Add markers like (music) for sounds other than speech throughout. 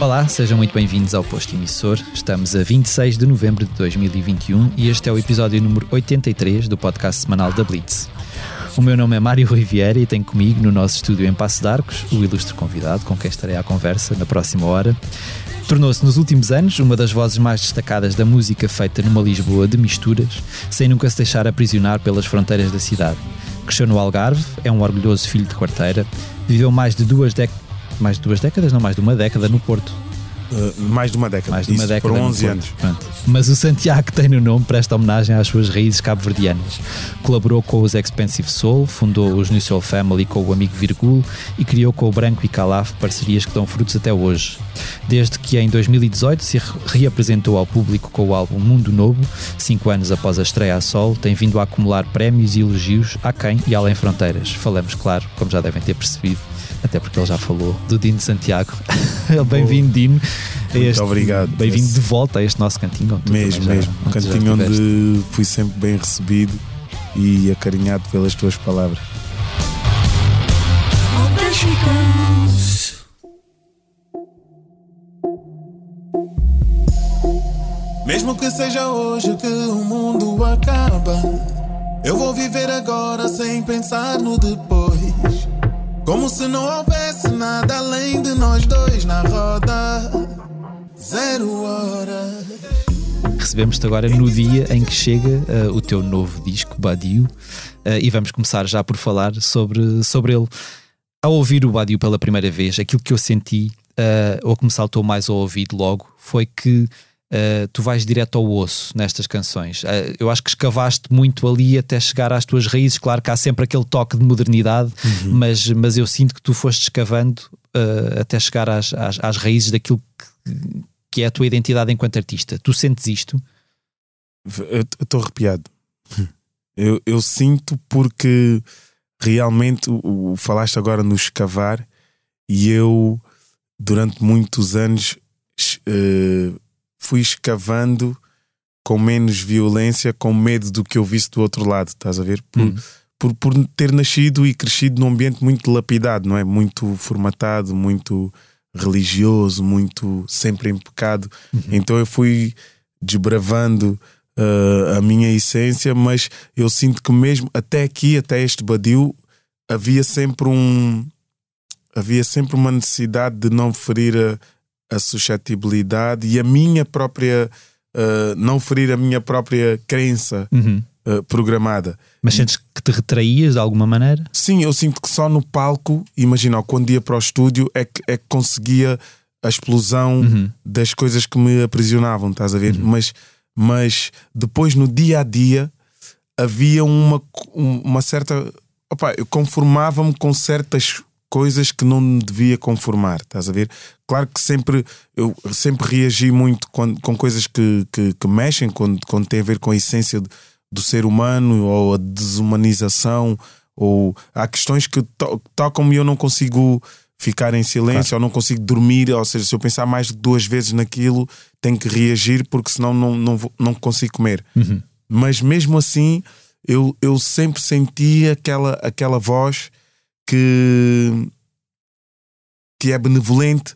Olá, sejam muito bem-vindos ao Posto Emissor. Estamos a 26 de novembro de 2021 e este é o episódio número 83 do podcast semanal da Blitz. O meu nome é Mário Riviera e tenho comigo no nosso estúdio em Passo de Arcos o ilustre convidado com quem estarei à conversa na próxima hora. Tornou-se nos últimos anos uma das vozes mais destacadas da música feita numa Lisboa de misturas, sem nunca se deixar aprisionar pelas fronteiras da cidade. Cresceu no Algarve, é um orgulhoso filho de quarteira, viveu mais de duas décadas mais de duas décadas, não mais de uma década no Porto. Uh, mais de uma década. Mais de uma Isso década. Foram no 11 Porto. anos. Pronto. Mas o Santiago que tem no nome presta homenagem às suas raízes cabo-verdianas. Colaborou com os Expensive Soul, fundou os New Soul Family com o amigo Virgul e criou com o Branco e Calaf parcerias que dão frutos até hoje. Desde que em 2018 se re- reapresentou ao público com o álbum Mundo Novo, cinco anos após a estreia a sol, tem vindo a acumular prémios e elogios a quem e além fronteiras. Falamos, claro, como já devem ter percebido, até porque ele já falou, do Dino Santiago. (laughs) Bem-vindo, Dino. este- obrigado. Bem-vindo de volta a este nosso cantinho. onde tu Mesmo, também já- mesmo. Um cantinho onde fui sempre bem recebido e acarinhado pelas tuas palavras. Mesmo que seja hoje que o mundo acaba, eu vou viver agora sem pensar no depois. Como se não houvesse nada além de nós dois na roda. Zero hora. Recebemos-te agora no dia em que chega eh, o teu novo disco, Badiou, eh, e vamos começar já por falar sobre, sobre ele. Ao ouvir o Badiou pela primeira vez, aquilo que eu senti, eh, ou que me saltou mais ao ouvido logo, foi que eh, tu vais direto ao osso nestas canções. Eh, eu acho que escavaste muito ali até chegar às tuas raízes. Claro que há sempre aquele toque de modernidade, mas, mas eu sinto que tu foste escavando eh, até chegar às, às, às raízes daquilo que, que é a tua identidade enquanto artista. Tu sentes isto? Eu estou arrepiado. (laughs) Eu, eu sinto porque realmente o, o- falaste agora no escavar e eu durante muitos anos eh, fui escavando com menos violência, com medo do que eu visse do outro lado, estás a ver? Por, Hum. por, por ter nascido e crescido num ambiente muito lapidado, não é? Muito formatado, muito religioso, muito sempre em pecado. Então eu fui desbravando uh, a minha essência, mas eu sinto que mesmo até aqui, até este badio, havia sempre um havia sempre uma necessidade de não ferir a, a suscetibilidade e a minha própria uh, não ferir a minha própria crença uh, programada. Mas sentes que te retraías de alguma maneira? Sim, eu sinto que só no palco, imagina, quando ia para o estúdio, é que, é que conseguia a explosão das coisas que me aprisionavam, estás a ver? Mas, mas depois no dia a dia havia uma, uma certa. Opa, eu conformava-me com certas coisas que não me devia conformar, estás a ver? Claro que sempre eu sempre reagi muito com, com coisas que, que, que mexem, quando, quando tem a ver com a essência de- do ser humano ou a desumanização, ou há questões que to tocam-me e eu não consigo ficar em silêncio ou não consigo dormir, ou seja, se eu pensar mais de duas vezes naquilo, tenho que reagir porque senão não, não, vou- não consigo comer. Mas mesmo assim, eu, eu sempre senti aquela, aquela voz que, que é benevolente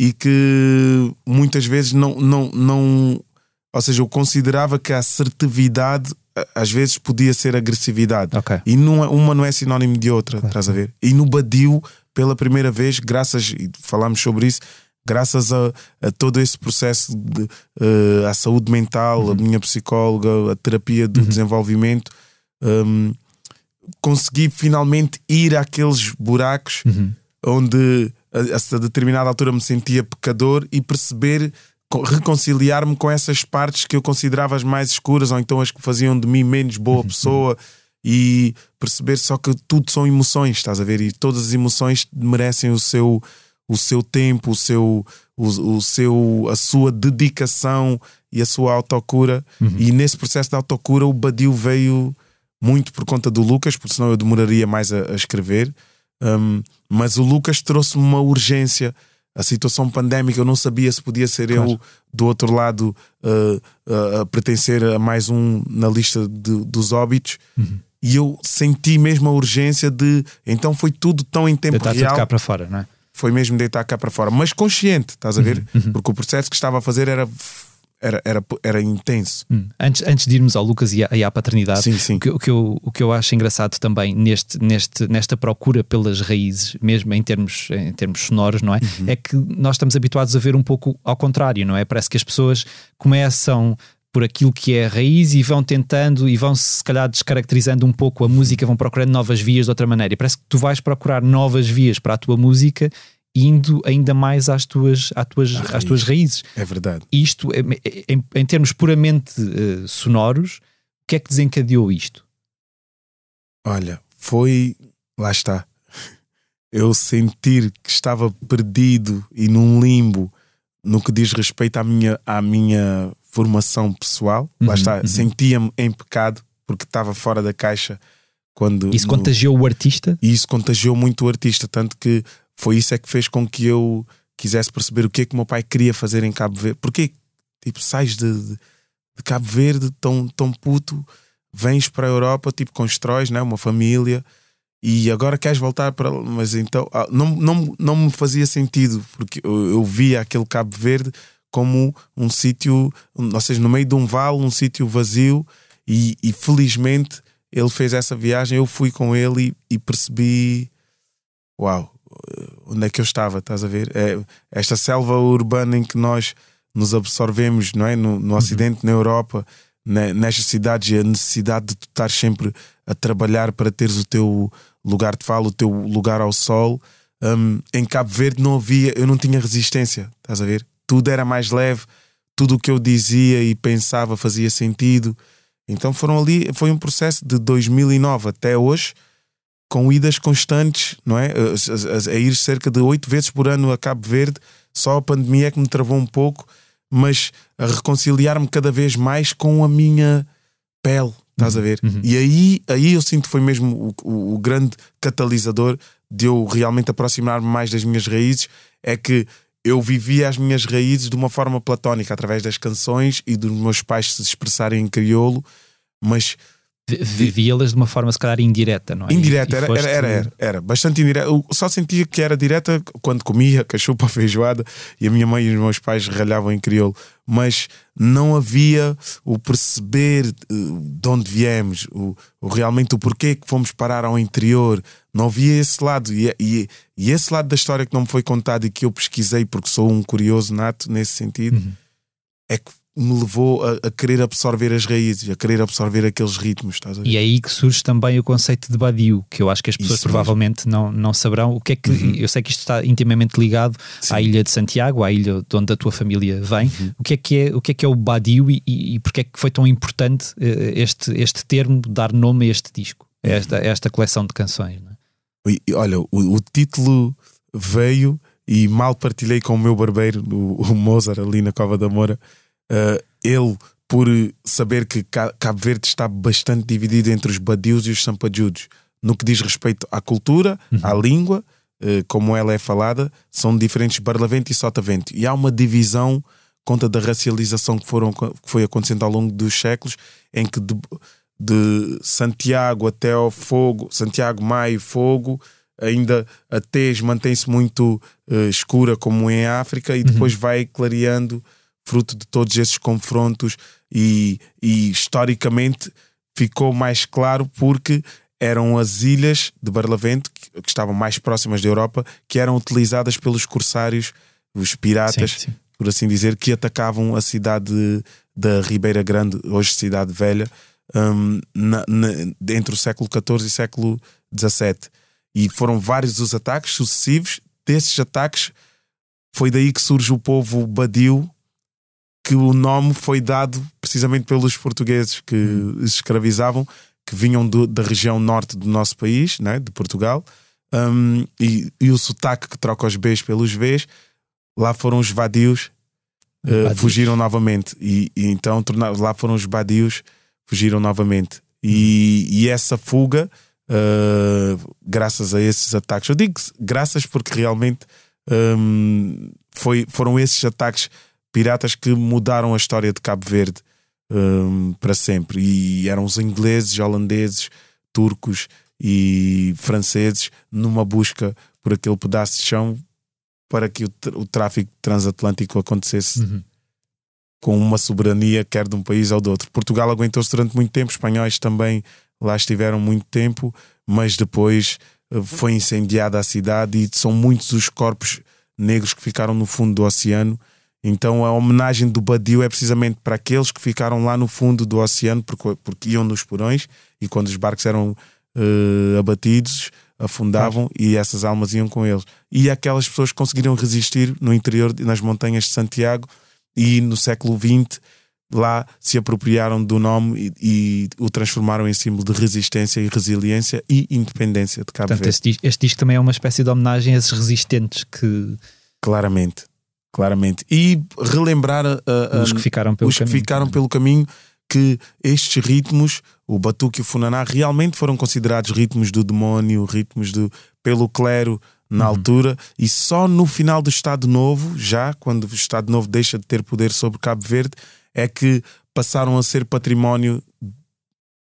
e que muitas vezes não, não, não. Ou seja, eu considerava que a assertividade às vezes podia ser agressividade. Ok. E não é- uma não é sinónimo de outra, estás a ver? E no Badio, pela primeira vez, graças, e falámos sobre isso, graças a, a todo esse processo de eh, a saúde mental, a minha psicóloga, a terapia do desenvolvimento, hum, consegui finalmente ir àqueles buracos onde a, a determinada altura me sentia pecador e perceber, co- reconciliar-me com essas partes que eu considerava as mais escuras ou então as que faziam de mim menos boa pessoa e perceber só que tudo são emoções, estás a ver? E todas as emoções merecem o seu o seu tempo, o seu, o, o seu, a sua dedicação e a sua autocura. E nesse processo de autocura, o Badio veio muito por conta do Lucas, porque senão eu demoraria mais a, a escrever. Um, mas o Lucas trouxe-me uma urgência a situação pandémica, eu não sabia se podia ser claro. eu do outro lado uh, uh, a pertencer a mais um na lista de, dos óbitos. Uhum. E eu senti mesmo a urgência de. Então foi tudo tão em tempo Deitar real. cá para fora, não é? Foi mesmo deitar cá para fora, mas consciente, estás a ver? Uhum. uhum. Porque o processo que estava a fazer era era, era, era intenso. Hum. Antes, antes de irmos ao Lucas e à, e à paternidade, sim, sim. O, que, o, que eu, o que eu acho engraçado também neste, neste, nesta procura pelas raízes, mesmo em termos, em termos sonoros, não é? Uhum. É que nós estamos habituados a ver um pouco ao contrário, não é? Parece que as pessoas começam por aquilo que é a raiz e vão tentando e vão se calhar descaracterizando um pouco a música, vão procurando novas vias de outra maneira. E parece que tu vais procurar novas vias para a tua música indo ainda mais às tuas, às tuas, às tuas raízes. É verdade. Isto, em, em termos puramente uh, sonoros, o que é que desencadeou isto? Olha, foi. Lá está. Eu sentir que estava perdido e num limbo no que diz respeito à minha, à minha formação pessoal. Uhum, Lá está. Uhum. Sentia-me em pecado porque estava fora da caixa. Quando, isso no... contagiou o artista? E isso contagiou muito o artista, tanto que foi isso é que fez com que eu quisesse perceber o que é que o meu pai queria fazer em Cabo Verde. Porque, tipo, sais de, de, de Cabo Verde tão, tão puto, vens para a Europa, tipo, constróis né, uma família e agora queres voltar para. Mas então, ah, não, não, não me fazia sentido, porque eu, eu via aquele Cabo Verde como um sítio, ou seja, no meio de um vale, um sítio vazio, e, e, felizmente ele fez essa viagem. Eu fui com ele e, e percebi: uau, onde é que eu estava, estás a ver? É, esta selva urbana em que nós nos absorvemos, não é? No, no uhum. Ocidente, na Europa, na, nestas cidades, a necessidade de tu estar sempre a trabalhar para teres o teu lugar de fala, o teu lugar ao sol. Um, em Cabo Verde não havia, eu não tinha resistência, estás a ver? Tudo era mais leve, tudo o que eu dizia e pensava fazia sentido. Então foram ali, foi um processo de 2009 até hoje com idas constantes, não é? A, a, a, ir cerca de oito vezes por ano a Cabo Verde. Só a pandemia é que me travou um pouco, mas a reconciliar-me cada vez mais com a minha pele, estás a ver? Uhum. uhum. E aí, aí eu sinto que foi mesmo o, o, o grande catalisador de eu realmente aproximar-me mais das minhas raízes. É que eu vivia as minhas raízes de uma forma platónica, através das canções e dos meus pais se expressarem em crioulo, mas vivia-las de uma forma se calhar indireta, não é? Indireta, era, foste... era, era, era, bastante indireta. Eu só sentia que era direta quando comia cachupa, (laughs) feijoada e a minha mãe e os meus pais ralhavam em crioulo, mas não havia o perceber eh, de onde viemos, o, o realmente o porquê que fomos parar ao interior. Não havia esse lado, e, e, e, esse lado da história que não me foi contado e que eu pesquisei porque sou um curioso nato nesse sentido, uhum. é que me levou a, a, querer absorver as raízes, a querer absorver aqueles ritmos. E é aí que surge também o conceito de Badiou, que eu acho que as pessoas Isso provavelmente não, não saberão o que é que. Uhum. Eu sei que isto está intimamente ligado Sim. à ilha de Santiago, à ilha de onde a tua família vem. Uhum. O, que é que é, o que é que é o Badiou e, e, e porque é que foi tão importante uh, este, este termo dar nome a este disco, a esta, a esta coleção de canções? É? E, olha, o, o, título veio e mal partilhei com o meu barbeiro, o, o Mozart, ali na Cova da Moura Uh, ele, por saber que Cabo Verde está bastante dividido entre os badios e os sampajudos, no que diz respeito à cultura, uhum. à língua, uh, como ela é falada, são diferentes Barlavento e Sotavento. E há uma divisão conta da racialização que, foram, que foi acontecendo ao longo dos séculos, em que de, de Santiago até ao Fogo, Santiago, Maio, Fogo, ainda a tez mantém-se muito uh, escura, como em África, e depois uhum. vai clareando fruto de todos esses confrontos e, e historicamente ficou mais claro porque eram as ilhas de Barlavento que, que, estavam mais próximas da Europa que eram utilizadas pelos corsários, os piratas, sim, sim. por assim dizer, que atacavam a cidade da Ribeira Grande, hoje cidade velha, um, na, na, entre o século XIV e século XVII. E foram vários os ataques sucessivos. Desses ataques foi daí que surge o povo badio, que o nome foi dado precisamente pelos portugueses que hum. escravizavam, que vinham do, da região norte do nosso país, né, de Portugal, um, e, e, o sotaque que troca os Bs pelos Vs, lá foram os vadios, uh, fugiram novamente, e, e então lá foram os badios, fugiram novamente. E, e essa fuga, uh, graças a esses ataques, eu digo graças porque realmente um, foi, foram esses ataques piratas que mudaram a história de Cabo Verde um, para sempre. E eram os ingleses, holandeses, turcos e franceses numa busca por aquele pedaço de chão para que o, o tráfico transatlântico acontecesse uhum. com uma soberania, quer de um país ou de outro. Portugal aguentou-se durante muito tempo, espanhóis também lá estiveram muito tempo, mas depois uh, foi incendiada a cidade e são muitos os corpos negros que ficaram no fundo do oceano. Então a homenagem do Badio é precisamente para aqueles que ficaram lá no fundo do oceano porque, porque iam nos porões e quando os barcos eram uh, abatidos afundavam claro. e essas almas iam com eles. E aquelas pessoas que conseguiram resistir no interior, nas montanhas de Santiago e no século XX lá se apropriaram do nome e, e, o transformaram em símbolo de resistência e resiliência e independência de Cabo Portanto, Verde. Este, este disco também é uma espécie de homenagem a esses resistentes que. Claramente, claramente. E relembrar uh, uh, os que ficaram pelo os caminho. Que ficaram pelo caminho que estes ritmos, o batuque e o funaná, realmente foram considerados ritmos do demónio, ritmos do, pelo clero na uhum. altura, e só no final do Estado Novo, já quando o Estado Novo deixa de ter poder sobre Cabo Verde, é que passaram a ser património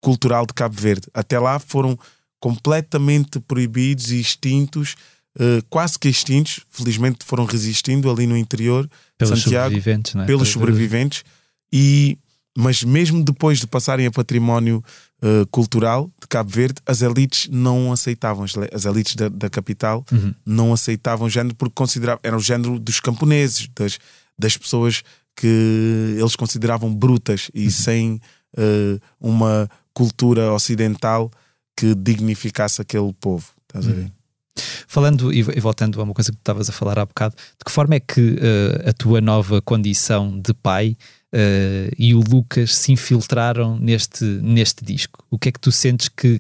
cultural de Cabo Verde. Até lá foram completamente proibidos e extintos, uh, quase que extintos, felizmente foram resistindo ali no interior pelos Santiago, sobreviventes, é? pelos sobreviventes, e mas mesmo depois de passarem a património uh, cultural de Cabo Verde, as elites não aceitavam, as elites da, da capital uhum. não aceitavam o género porque consideravam, era o género dos camponeses, das, das pessoas que eles consideravam brutas e uhum. sem uh, uma cultura ocidental que dignificasse aquele povo. Estás uhum. a ver? Falando e voltando a uma coisa que tu estavas a falar há bocado, de que forma é que uh, a tua nova condição de pai uh, e o Lucas se infiltraram neste, neste disco? O que é que tu sentes que,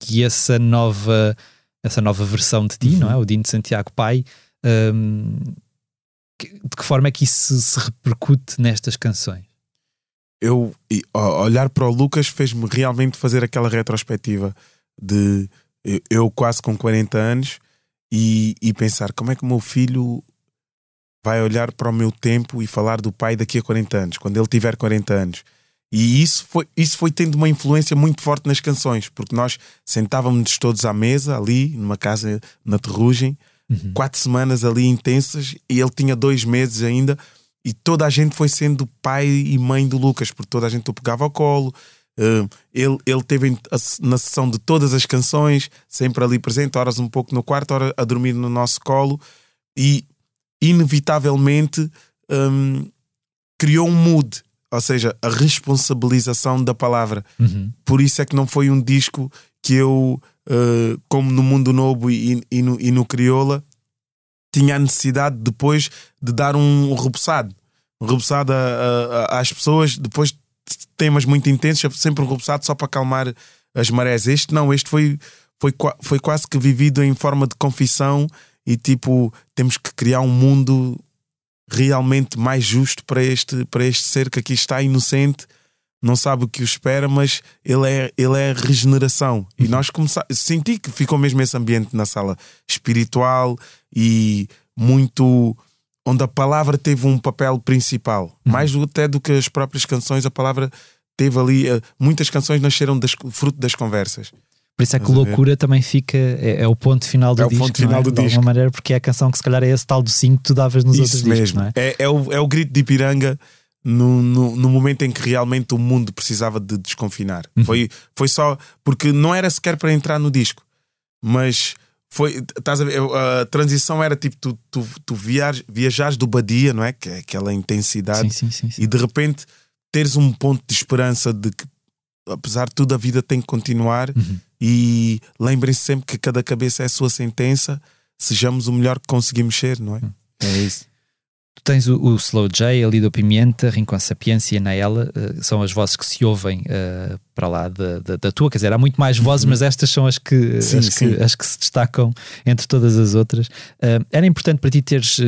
que essa nova essa nova versão de ti, uhum. não é? O Dino de Santiago Pai, um, ehm, de que forma é que isso se repercute nestas canções? Eu olhar para o Lucas fez-me realmente fazer aquela retrospectiva de eu quase com 40 anos e, e pensar como é que o meu filho vai olhar para o meu tempo e falar do pai daqui a 40 anos, quando ele tiver 40 anos. E isso foi, isso foi tendo uma influência muito forte nas canções, porque nós sentávamos todos à mesa, ali, numa casa na Terrugem, uhum. quatro semanas ali intensas, e ele tinha dois meses ainda, e toda a gente foi sendo pai e mãe do Lucas, porque toda a gente o pegava ao colo. Uh, ele, ele teve na sessão de todas as canções, sempre ali presente, horas um pouco no quarto, horas a dormir no nosso colo, e inevitavelmente um, criou um mood, ou seja, a responsabilização da palavra. Uhum. Por isso é que não foi um disco que eu, uh, como no Mundo Novo e, e, no, e no Crioula, tinha a necessidade depois de dar um, rebuçado. Um rebuçado às pessoas, depois de temas muito intensos, sempre um rebuçado só para acalmar as marés. Este não, este foi, foi, foi quase que vivido em forma de confissão e tipo, temos que criar um mundo realmente mais justo para este, para este ser que aqui está inocente, não sabe o que o espera, mas ele é, ele é regeneração. E nós começamos, senti que ficou mesmo esse ambiente na sala espiritual e muito onde a palavra teve um papel principal, uhum. mais até do que as próprias canções, a palavra teve ali, eh, muitas canções nasceram das, fruto das conversas. Por isso é que loucura também fica, é, é, o ponto final do é disco. É o ponto final é? do de disco. De alguma maneira, porque é a canção que se calhar é esse tal do 5 que tu davas nos Isso outros mesmo. discos. Não é? É, é, o, é o grito de Ipiranga no, no, no, momento em que realmente o mundo precisava de desconfinar. Uhum. Foi, foi só porque não era sequer para entrar no disco, mas foi, estás a ver, a transição era tipo tu, tu, tu viajas, viajares do Badia, não é? Que é aquela intensidade, sim, sim, sim, e de repente teres um ponto de esperança de que apesar de tudo, a vida tem que continuar uhum. e lembrem-se sempre que cada cabeça é a sua sentença. Sejamos o melhor que conseguimos ser, não é? Uhum. É isso. Tu tens o, o, Slow J, ali do Pimenta, Rincon Sapiência e Naela, uh, são as vozes que se ouvem uh, para lá da, da, da, tua. Quer dizer, há muito mais vozes, uhum. mas estas são as que, sim, as, que as que se destacam entre todas as outras. Uh, era importante para ti teres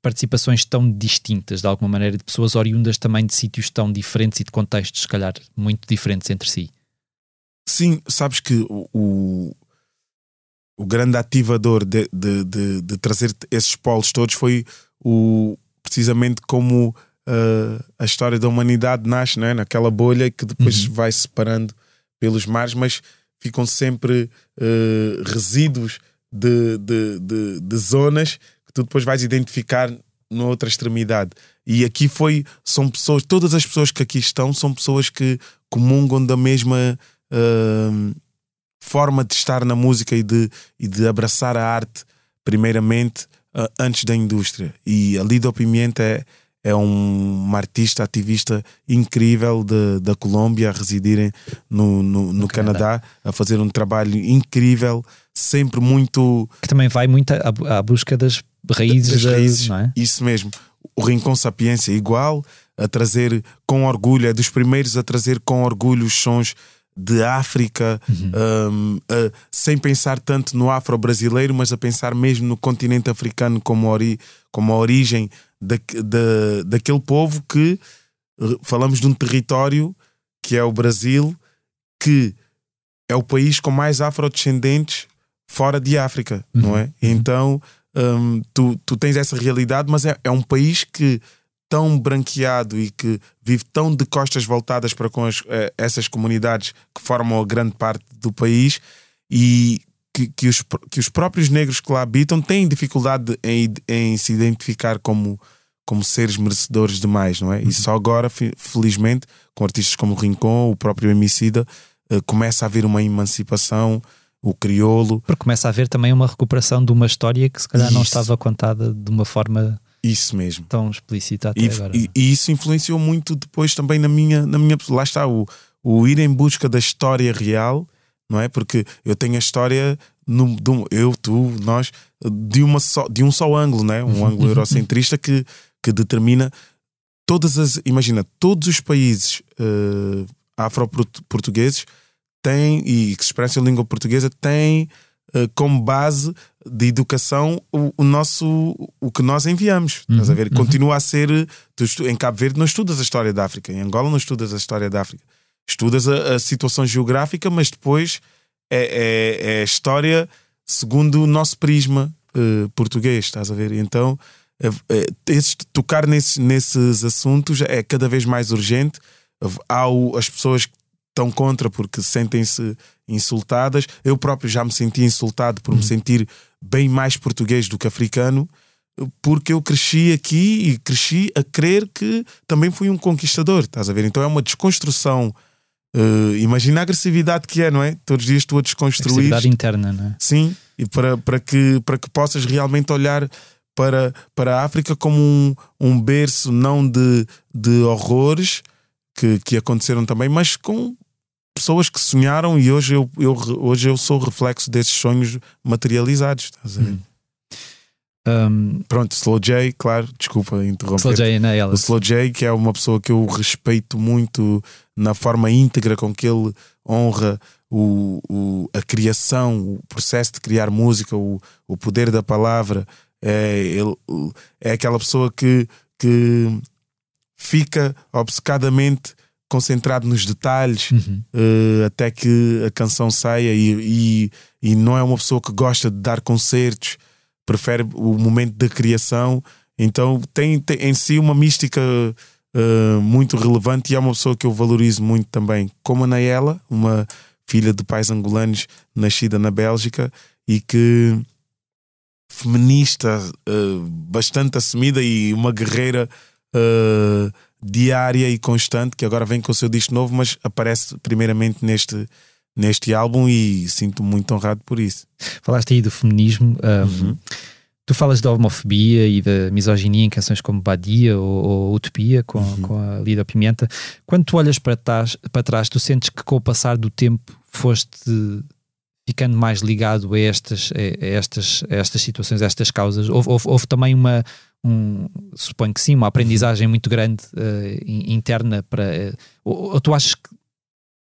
participações tão distintas, de alguma maneira, de pessoas oriundas também de sítios tão diferentes e de contextos, se calhar, muito diferentes entre si. Sim, sabes que o, o grande ativador de, de, de, de, trazer esses polos todos foi o, precisamente como uh, a história da humanidade nasce né? naquela bolha que depois uhum. vai separando pelos mares, mas ficam sempre uh, resíduos de, de, de, de, zonas que tu depois vais identificar noutra extremidade. E aqui foi, são pessoas, todas as pessoas que aqui estão são pessoas que comungam da mesma uh, forma de estar na música e de, e de abraçar a arte, primeiramente, uh, antes da indústria. E a Lido Pimenta é, é um, uma artista, ativista incrível de, da Colômbia, a residirem no, no, no, no Canadá. Canadá, a fazer um trabalho incrível, sempre muito. Que também vai muito à, à busca das raízes, das raízes é? Isso mesmo. O Rincon Sapiência, igual, a trazer com orgulho, é dos primeiros a trazer com orgulho os sons de África, uhum. um, uh, sem pensar tanto no afro-brasileiro, mas a pensar mesmo no continente africano como, ori como a origem da, da, daquele povo que falamos de um território que é o Brasil, que é o país com mais afrodescendentes fora de África, uhum. não é? Então um, tu, tu tens essa realidade, mas é, é um país que tão branqueado e que vive tão de costas voltadas para com as, eh, essas comunidades que formam a grande parte do país e que, que, os, que os próprios negros que lá habitam têm dificuldade em, em se identificar como, como seres merecedores demais, não é? E uhum. só agora, felizmente, com artistas como o Rincon, o próprio Emicida, uh, começa a haver uma emancipação, o crioulo. Porque começa a haver também uma recuperação de uma história que se calhar Isso. não estava contada de uma forma isso mesmo. Tão explícita até e, agora. E, e, isso influenciou muito depois também na minha, na minha. Lá está, o, o ir em busca da história real, não é? Porque eu tenho a história, no, do, eu, tu, nós, de, uma só, de um só ângulo, não é? Um ângulo eurocentrista que, que determina todas as. Imagina, todos os países uh, afro-portugueses têm, e que se expressam em língua portuguesa, têm uh, como base de educação o, o, nosso o que nós enviamos. Uhum, estás a ver? Uhum. Continua a ser. Tu, em Cabo Verde não estudas a história da África, em Angola não estudas a história da África. Estudas a, a situação geográfica, mas depois é, é, é, a história segundo o nosso prisma uh, português, estás a ver? Então, uh, esse, tocar nesses, nesses assuntos é cada vez mais urgente. Há o, as pessoas que estão contra porque sentem-se insultadas. Eu próprio já me senti insultado por uhum. me sentir bem mais português do que africano, porque eu cresci aqui e cresci a crer que também fui um conquistador, estás a ver? Então é uma desconstrução. Uh, imagina a agressividade que é, não é? Todos os dias tu a desconstruir. Agressividade interna, não é? Sim, e para, para, que, para que possas realmente olhar para, para a África como um, um berço não de, de horrores que, que aconteceram também, mas com pessoas que sonharam e hoje eu, eu, hoje eu sou reflexo desses sonhos materializados. Estás a ver? Hum. Um, Pronto, Slow J, claro, desculpa interromper. Slow J, não é ela? O Slow J, que é uma pessoa que eu respeito muito na forma íntegra com que ele honra o, o, a criação, o processo de criar música, o, o poder da palavra. É, ele, é aquela pessoa que, que fica obcecadamente concentrado nos detalhes uhum. uh, até que a canção saia e, e, e, não é uma pessoa que gosta de dar concertos, prefere o momento da criação. Então tem, tem em si uma mística uh, muito relevante e é uma pessoa que eu valorizo muito também, como a Naela, uma filha de pais angolanos nascida na Bélgica e que feminista, uh, bastante assumida e uma guerreira uh, diária e constante, que agora vem com o seu disco novo, mas aparece primeiramente neste, neste álbum e sinto muito honrado por isso. Falaste aí do feminismo. Um, uhum. Tu falas da homofobia e da misoginia em canções como Badia ou, ou Utopia com, uhum. com a Lida Pimenta. Quando tu olhas para trás, para trás, tu sentes que com o passar do tempo foste ficando mais ligado a estas, a estas, a estas situações, a estas causas? Houve, houve, houve também uma, um, suponho que sim, uma aprendizagem muito grande uh, interna para. Uh, ou, ou, tu achas que,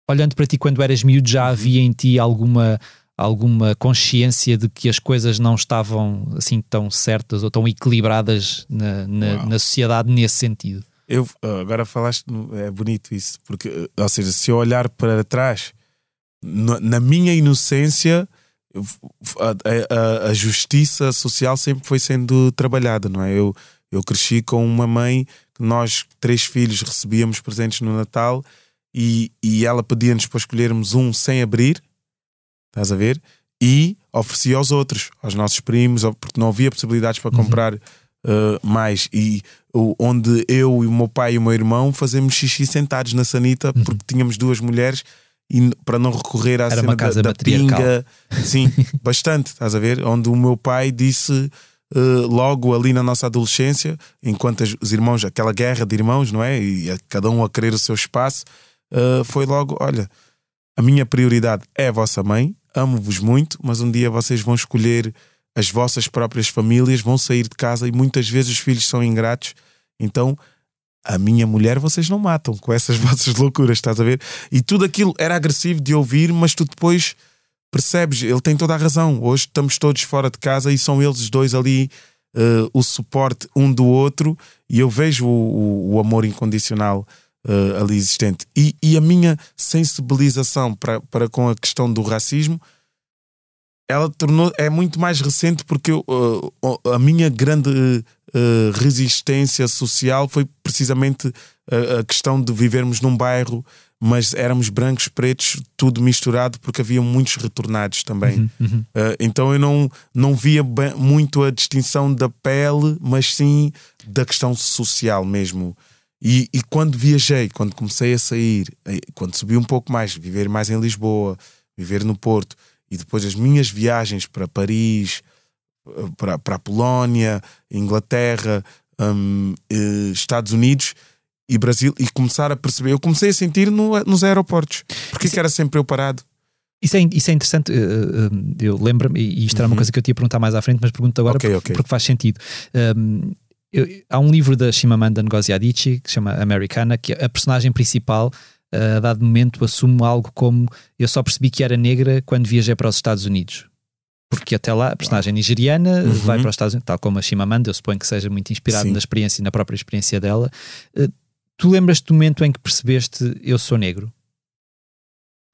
olhando para ti quando eras miúdo, já havia em ti alguma, alguma consciência de que as coisas não estavam assim tão certas ou tão equilibradas na, na, na sociedade nesse sentido? Eu, agora falaste, é bonito isso, porque, ou seja, se eu olhar para trás, na minha inocência, a, a, a, justiça social sempre foi sendo trabalhada, não é? Eu, eu cresci com uma mãe que nós, três filhos, recebíamos presentes no Natal e, e ela pedia-nos para escolhermos um sem abrir, estás a ver? E oferecia aos outros, aos nossos primos, porque não havia possibilidades para uhum. comprar uh, mais. E onde eu e o meu pai e o meu irmão fazemos xixi sentados na sanita, uhum. porque tínhamos duas mulheres e para não recorrer à Era cena da, da pinga. Sim, (laughs) bastante, estás a ver? Onde o meu pai disse uh, logo ali na nossa adolescência, enquanto os irmãos, aquela guerra de irmãos, não é? E a, cada um a querer o seu espaço, uh, foi logo: olha, a minha prioridade é a vossa mãe, amo-vos muito, mas um dia vocês vão escolher as vossas próprias famílias, vão sair de casa e muitas vezes os filhos são ingratos. Então a minha mulher vocês não matam com essas (laughs) vossas loucuras, estás a ver? E tudo aquilo era agressivo de ouvir, mas tu depois percebes, ele tem toda a razão. Hoje estamos todos fora de casa e são eles dois ali uh, o suporte um do outro e eu vejo o, o, o amor incondicional uh, ali existente. E, e, a minha sensibilização para, para com a questão do racismo ela tornou, é muito mais recente porque eu, uh, a minha grande uh, resistência social foi precisamente a, a, questão de vivermos num bairro, mas éramos brancos, pretos, tudo misturado, porque havia muitos retornados também. Uhum, uhum. Uh, então eu não, não via bem, muito a distinção da pele, mas sim da questão social mesmo. E, e quando viajei, quando comecei a sair, quando subi um pouco mais, viver mais em Lisboa, viver no Porto, e depois as minhas viagens para Paris, para, para a Polónia, Inglaterra, um, eh, Estados Unidos e Brasil e começar a perceber. Eu comecei a sentir no, nos aeroportos. Porque que era sempre eu parado? Isso é, isso é interessante, eh, eh, eu lembro-me, e isto era uma uhum. coisa que eu tinha perguntar mais à frente, mas pergunto agora okay, porque, okay. porque, faz sentido. Um, eu, há um livro da Shimamanda Ngozi Adichie que se chama Americana, que a personagem principal a dado momento assume algo como eu só percebi que era negra quando viajei para os Estados Unidos. Porque até lá a personagem nigeriana uhum. vai para os Estados Unidos, tal como a Shimamanda, eu suponho que seja muito inspirado Sim. na experiência e na própria experiência dela. Uh, tu lembras-te do momento em que percebeste eu sou negro?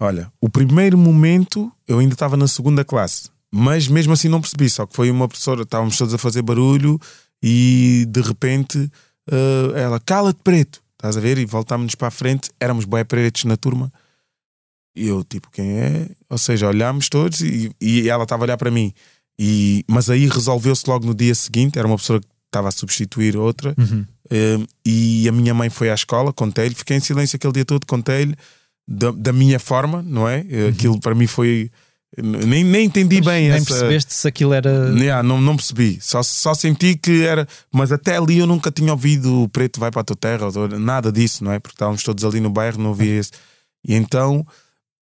Olha, o primeiro momento eu ainda estava na segunda classe, mas mesmo assim não percebi, só que foi uma professora, estávamos todos a fazer barulho e de repente uh, ela, cala-te preto. Estás a ver? E voltámos para a frente, éramos bem pretos na turma. E eu, tipo, quem é? Ou seja, olhámos todos e, e ela estava a olhar para mim. E, mas aí resolveu-se logo no dia seguinte, era uma pessoa que estava a substituir outra. Uhum. Um, e a minha mãe foi à escola, contei-lhe, fiquei em silêncio aquele dia todo, contei-lhe da, da minha forma, não é? Uhum. Aquilo para mim foi nem, nem entendi mas bem nem essa. percebeste se aquilo era. Yeah, não, não percebi. Só, só senti que era. Mas até ali eu nunca tinha ouvido o preto vai para a tua terra, nada disso, não é? Porque estávamos todos ali no bairro, não havia esse. E então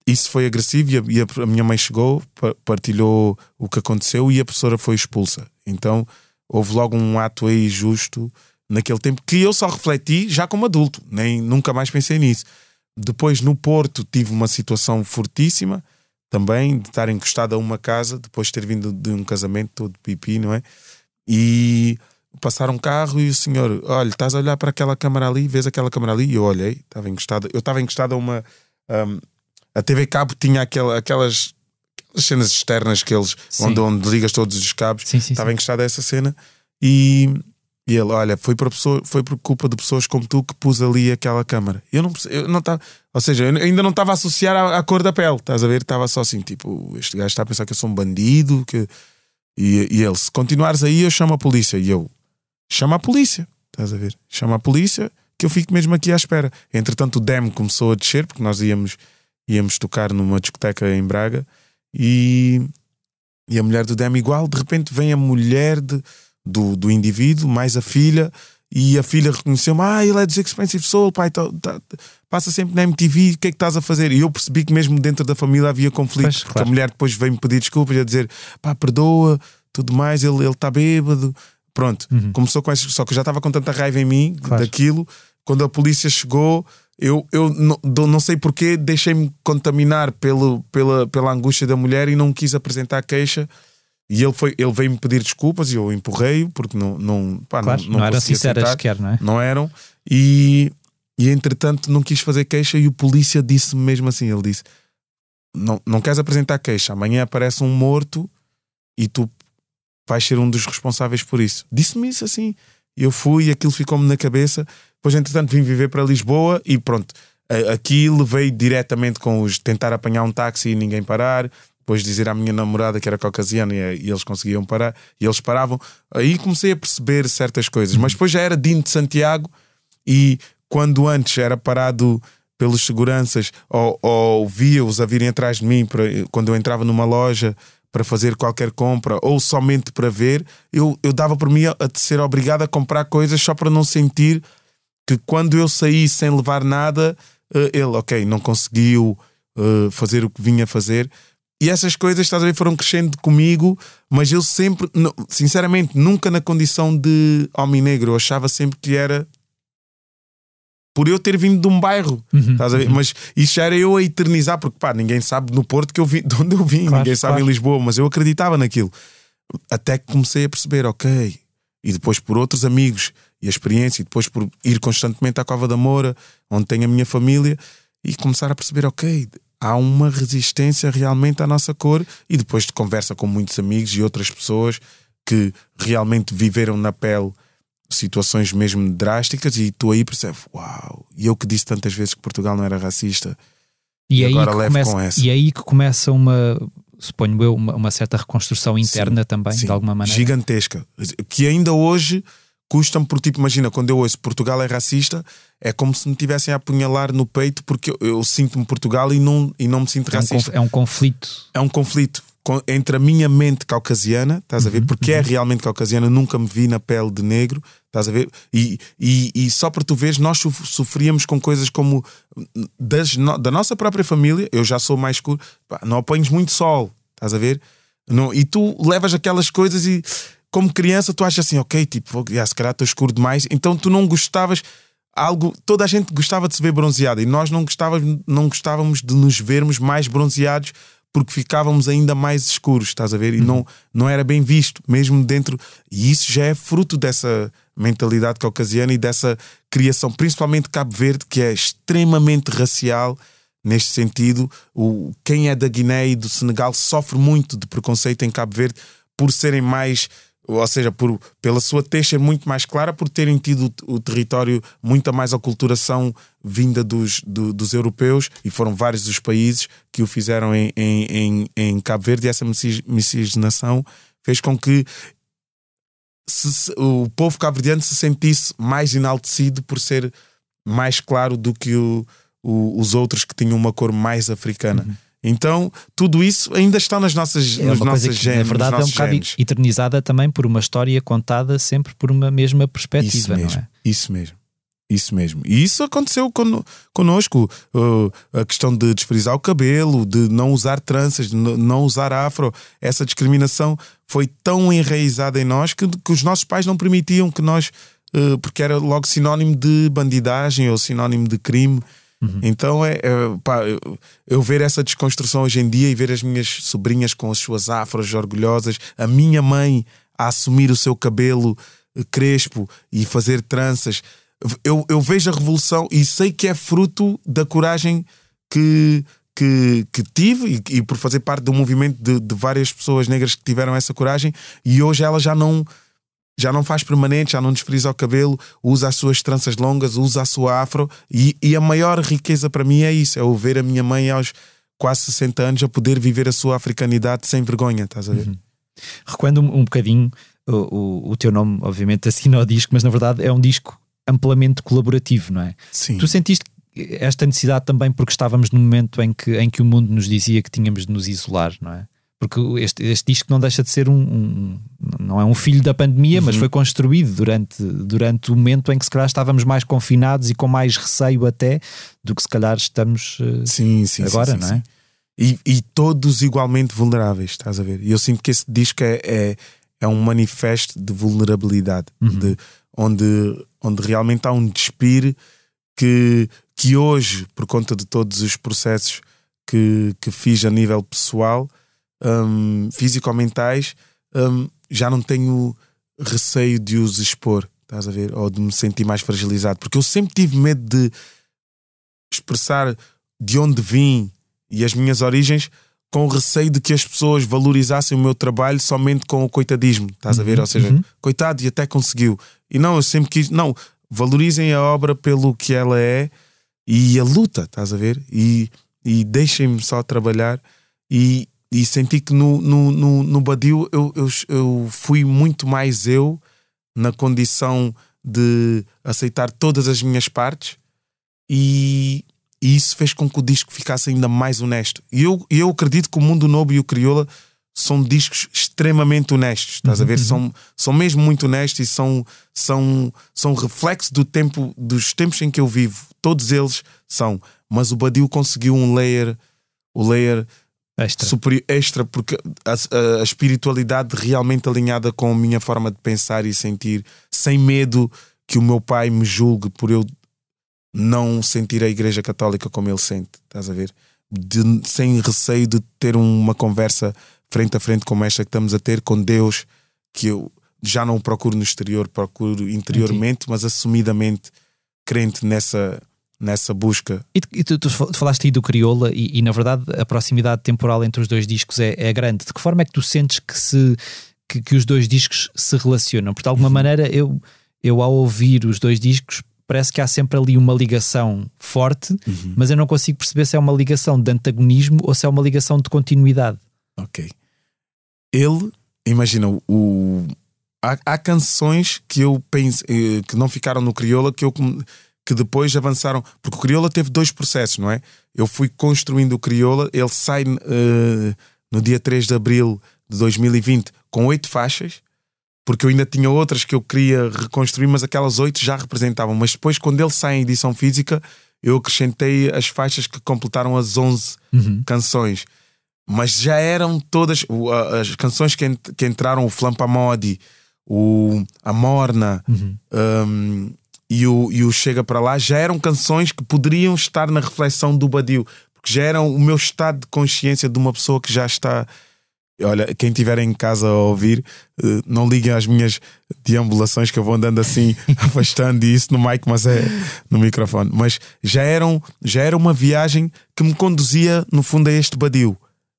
isso foi agressivo e a, e a minha mãe chegou, partilhou o que aconteceu e a professora foi expulsa. Então houve logo um ato aí justo naquele tempo que eu só refleti já como adulto, nem nunca mais pensei nisso. Depois no Porto tive uma situação fortíssima também de estar encostado a uma casa depois de ter vindo de um casamento todo pipi, não é? E passar um carro e o senhor, olha, estás a olhar para aquela câmara ali, vês aquela câmara ali? E eu olhei, estava encostado, eu estava encostado a uma. Um, a TV Cabo tinha aquela, aquelas, aquelas cenas externas que eles, onde, onde ligas todos os cabos, estava encostado a essa cena e e ele, olha, foi por, pessoa, foi por culpa de pessoas como tu que pus ali aquela câmara. Eu não eu não estava, ou seja, eu ainda não estava a associar à, cor da pele, estás a ver? Estava só assim, tipo, este gajo está a pensar que eu sou um bandido. Que... E, e ele, se continuares aí, eu chamo a polícia. E eu, chama a polícia, estás a ver? Chama a polícia que eu fico mesmo aqui à espera. Entretanto, o DEM começou a descer, porque nós íamos, íamos tocar numa discoteca em Braga e, e a mulher do DEM, igual, de repente vem a mulher de do, do indivíduo, mais a filha, e a filha reconheceu-me: Ah, ele é dos Expensive Soul, pai, tá, tá, passa sempre na MTV, o que é que estás a fazer? E eu percebi que mesmo dentro da família havia conflitos, porque claro. a mulher depois veio-me pedir desculpas e a dizer: pá, perdoa, tudo mais, ele está bêbado. Pronto, uhum. começou com isso, só que eu já estava com tanta raiva em mim claro. daquilo. Quando a polícia chegou, eu, eu não, não sei porquê, deixei-me contaminar pelo, pela, pela angústia da mulher e não quis apresentar queixa e ele, foi, ele veio-me pedir desculpas e eu empurrei-o porque não, não, pá, claro, não, não, não eram sinceras sequer, não é? Não eram. E, e entretanto não quis fazer queixa e o polícia disse-me mesmo assim: ele disse: não, não queres apresentar queixa, amanhã aparece um morto e tu vais ser um dos responsáveis por isso. Disse-me isso assim. Eu fui e aquilo ficou-me na cabeça. Depois, entretanto, vim viver para Lisboa e pronto. Aqui levei diretamente com os tentar apanhar um táxi e ninguém parar. Depois dizer à minha namorada que era caucasiana e, e eles conseguiam parar e eles paravam. Aí comecei a perceber certas coisas. Mas depois já era Dino de Santiago e quando antes era parado pelos seguranças ou, ou via-os a virem atrás de mim para, quando eu entrava numa loja para fazer qualquer compra ou somente para ver, eu, eu dava por mim a, a ser obrigado a comprar coisas só para não sentir que quando eu saí sem levar nada, uh, ele, ok, não conseguiu uh, fazer o que vinha fazer. E essas coisas, estás a ver, foram crescendo comigo, mas eu sempre, sinceramente, nunca na condição de homem negro. Eu achava sempre que era por eu ter vindo de um bairro, uhum, uhum. mas isso era eu a eternizar, porque pá, ninguém sabe no Porto que eu vim, (laughs) de onde eu vim, claro, ninguém sabe claro. em Lisboa, mas eu acreditava naquilo. Até que comecei a perceber, ok, e depois por outros amigos e a experiência, e depois por ir constantemente à Cova da Moura, onde tenho a minha família, e começar a perceber, ok, há uma resistência realmente à nossa cor, e depois de conversa com muitos amigos e outras pessoas que realmente viveram na pele situações mesmo drásticas e tu aí percebes, uau, e eu que disse tantas vezes que Portugal não era racista e, e agora levo começa, com essa. E aí que começa uma, suponho eu, uma, uma certa reconstrução interna sim, também, sim, de alguma maneira. Gigantesca. Que ainda hoje custa-me por tipo, imagina, quando eu ouço Portugal é racista, é como se me tivessem a apunhalar no peito porque eu, eu sinto-me Portugal e não, e não me sinto racista. É um, conflito. É um conflito entre a minha mente caucasiana, estás a ver? Uhum, porque é uhum. é realmente caucasiana, nunca me vi na pele de negro, estás a ver? E, e, e só para tu veres, nós sofríamos com coisas como das, da nossa própria família, eu já sou mais escuro, não apanhas muito sol, estás a ver? Não, e tu levas aquelas coisas e como criança tu achas assim, ok, tipo, ah, se calhar estou escuro demais, então tu não gostavas algo, toda a gente gostava de se ver bronzeado e nós não gostávamos, não gostávamos de nos vermos mais bronzeados porque ficávamos ainda mais escuros, estás a ver? E uhum. não, não era bem visto, mesmo dentro. E isso já é fruto dessa mentalidade caucasiana e dessa criação, principalmente Cabo Verde, que é extremamente racial neste sentido. O, quem é da Guiné e do Senegal sofre muito de preconceito em Cabo Verde por serem mais ou seja, por, pela sua teixa muito mais clara, por terem tido o território muita mais aculturação vinda dos, do, dos europeus, e foram vários os países que o fizeram em, em, em, Cabo Verde, e essa miscigenação fez com que se, o povo cabo-verdiano se sentisse mais enaltecido por ser mais claro do que o, o, os outros que tinham uma cor mais africana. Uhum. Então, tudo isso ainda está nas nossas, é nas nossas que, genes. Na verdade, é um bocado genes. eternizada também por uma história contada sempre por uma mesma perspectiva, isso mesmo, não é? Isso mesmo. Isso mesmo. E isso aconteceu con connosco. Uh, a questão de desprezar o cabelo, de não usar tranças, de não usar afro. Essa discriminação foi tão enraizada em nós que, que os nossos pais não permitiam que nós. Uh, porque era logo sinónimo de bandidagem ou sinónimo de crime. Uhum. Então é, é pá, eu, eu, ver essa desconstrução hoje em dia e ver as minhas sobrinhas com as suas afros orgulhosas, a minha mãe a assumir o seu cabelo eh, crespo e fazer tranças. Eu, eu vejo a revolução e sei que é fruto da coragem que, que, que tive e, e, por fazer parte do movimento de, de várias pessoas negras que tiveram essa coragem e hoje ela já não já não faz permanente, já não desfrisa o cabelo, usa as suas tranças longas, usa a sua afro. E, e a maior riqueza para mim é isso: é o ver a minha mãe aos quase 60 anos a poder viver a sua africanidade sem vergonha, estás a ver? Uhum. Recuando um, um bocadinho, o, o, o, teu nome, obviamente, assina o disco, mas na verdade é um disco amplamente colaborativo, não é? Sim. Tu sentiste esta necessidade também porque estávamos num momento em que, em que o mundo nos dizia que tínhamos de nos isolar, não é? Porque este, este disco não deixa de ser um, um não é um filho da pandemia, uhum. mas foi construído durante, durante o momento em que se calhar estávamos mais confinados e com mais receio até do que se calhar estamos uh, sim, sim, agora, sim, não é? E, e, todos igualmente vulneráveis, estás a ver? E eu sinto que esse disco é, é, é um manifesto de vulnerabilidade, uhum. de, onde, onde realmente há um despir que, que hoje, por conta de todos os processos que, que fiz a nível pessoal, um, físico-mentais, um, já não tenho receio de os expor, estás a ver? Ou de me sentir mais fragilizado, porque eu sempre tive medo de expressar de onde vim e as minhas origens com receio de que as pessoas valorizassem o meu trabalho somente com o coitadismo, estás a ver? Uhum, Ou seja, uhum. coitado e até conseguiu. E não, eu sempre quis, não, valorizem a obra pelo que ela é e a luta, estás a ver? E, e deixem-me só trabalhar. E, e senti que no, no, no, no Badio eu, eu, eu fui muito mais eu na condição de aceitar todas as minhas partes e, e isso fez com que o disco ficasse ainda mais honesto. E eu, eu acredito que o Mundo Novo e o Crioula são discos extremamente honestos, estás a ver? Uhum. São, são mesmo muito honestos e são, são, são reflexo do tempo, dos tempos em que eu vivo. Todos eles são. Mas o Badio conseguiu um layer, o layer Extra. superior, extra, porque a, a- a espiritualidade realmente alinhada com a minha forma de pensar e sentir, sem medo que o meu pai me julgue por eu não sentir a Igreja Católica como ele sente, estás a ver? De- sem receio de ter uma conversa frente a frente como esta que estamos a ter com Deus, que eu já não procuro no exterior, procuro interiormente, mas assumidamente crente nessa, nessa busca. E, tu- e tu, tu falaste aí do Crioula e, e, na verdade a proximidade temporal entre os dois discos é, é grande. De que forma é que tu sentes que, se, que, que os dois discos se relacionam? Porque de alguma maneira eu, eu ao ouvir os dois discos parece que há sempre ali uma ligação forte, mas eu não consigo perceber se é uma ligação de antagonismo ou se é uma ligação de continuidade. Ok. Ele, imagina, o, há, há canções que eu penso eh, que não ficaram no Crioula que eu que depois avançaram, porque o Crioula teve dois processos, não é? Eu fui construindo o Crioula, ele sai eh, no dia 3 de abril de 2020 com oito faixas, porque eu ainda tinha outras que eu queria reconstruir, mas aquelas oito já representavam. Mas depois, quando ele sai em edição física, eu acrescentei as faixas que completaram as 11 canções. Mas já eram todas as canções que, ent- que entraram, o Flampa Modi, o, a Morna um, e, o, e o Chega para Lá, já eram canções que poderiam estar na reflexão do Badio, porque já eram o meu estado de consciência de uma pessoa que já está. Olha, quem estiver em casa a ouvir, eh, não liguem às minhas deambulações que eu vou andando assim, (laughs) afastando isso no mic, mas é no microfone. Mas já, eram, já era uma viagem que me conduzia, no fundo, a este Badio.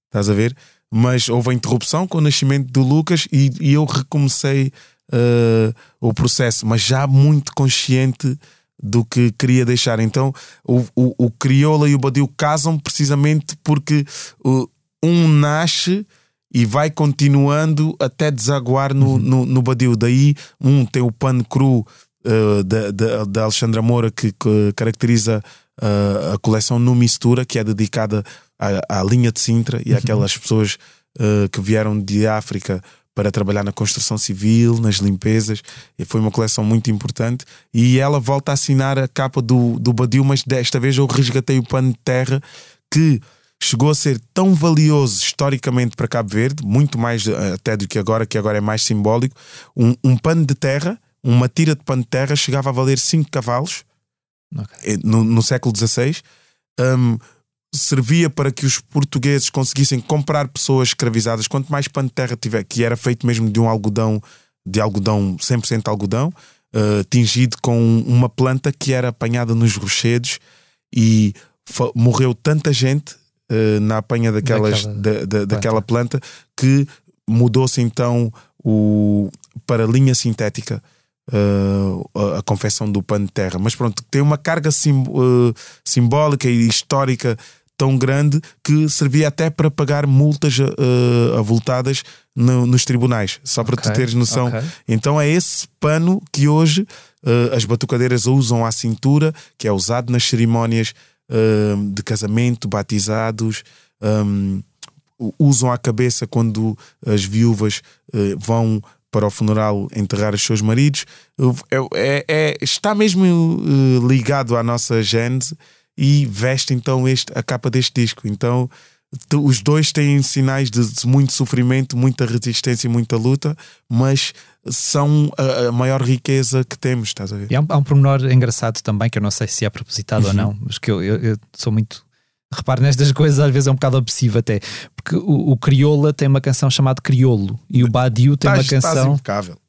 Estás a ver? Mas houve a interrupção com o nascimento do Lucas e, e eu recomecei eh, o processo, mas já muito consciente do que queria deixar. Então o, o, o Crioula e o Badio casam precisamente porque o- um nasce e vai continuando até desaguar no, no, no Badio. Daí um tem o pano cru eh, da, da, da Alexandra Moura que, que caracteriza eh, a coleção No Mistura, que é dedicada à, à linha de Sintra e àquelas pessoas eh, que vieram de África para trabalhar na construção civil, nas limpezas, e foi uma coleção muito importante. E ela volta a assinar a capa do, do Badio, mas desta vez eu resgatei o pano de terra que chegou a ser tão valioso historicamente para Cabo Verde, muito mais eh, até do que agora, que agora é mais simbólico. Um, um pano de terra, uma tira de pano de terra, chegava a valer 5 cavalos Ok. eh, no, no século XVI. Um, servia para que os portugueses conseguissem comprar pessoas escravizadas. Quanto mais pano de terra tiver, que era feito mesmo de um algodão, de algodão, 100% algodão, eh, tingido com uma planta que era apanhada nos rochedos e morreu tanta gente eh, na apanha daquelas, Daquela da- da- daquela planta que mudou-se então o, para linha sintética uh, a, a confecção do pano de terra. Mas pronto, tem uma carga sim- uh, simbólica e histórica tão grande que servia até para pagar multas uh, avultadas no- nos tribunais, só para Ok, tu teres noção. ok. Então é esse pano que hoje uh, as batucadeiras usam à cintura, que é usado nas cerimónias uh, de casamento, batizados. um, usam à cabeça quando as viúvas vão para o funeral enterrar os seus maridos. É- é- é- está mesmo ligado à nossa gênese e veste então este, a capa deste disco. Então os dois têm sinais de, de muito sofrimento, muita resistência e muita luta, mas são a, a maior riqueza que temos, estás a ver? E há um, há um pormenor engraçado também, que eu não sei se é propositado Uhum. ou não, mas que eu, eu- eu sou muito. Reparo nestas (laughs) coisas, às vezes é um bocado obsessivo até. Porque o, o Crioula tem uma canção chamada Criolo e o Badiou tem uma canção.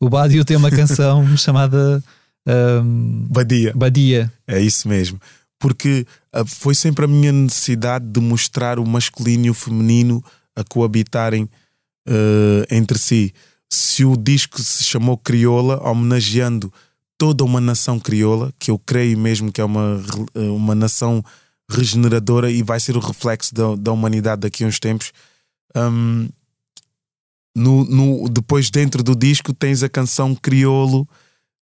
O Badiou tem uma canção chamada ahm, Badia. Badia. É isso mesmo. Porque uh, foi sempre a minha necessidade de mostrar o masculino e o feminino a coabitarem uh, entre si. Se o disco se chamou Crioula, homenageando toda uma nação crioula, que eu creio mesmo que é uma, uma nação regeneradora e vai ser o reflexo da, da humanidade daqui a uns tempos. Um, no, no, depois, dentro do disco, tens a canção Criolo,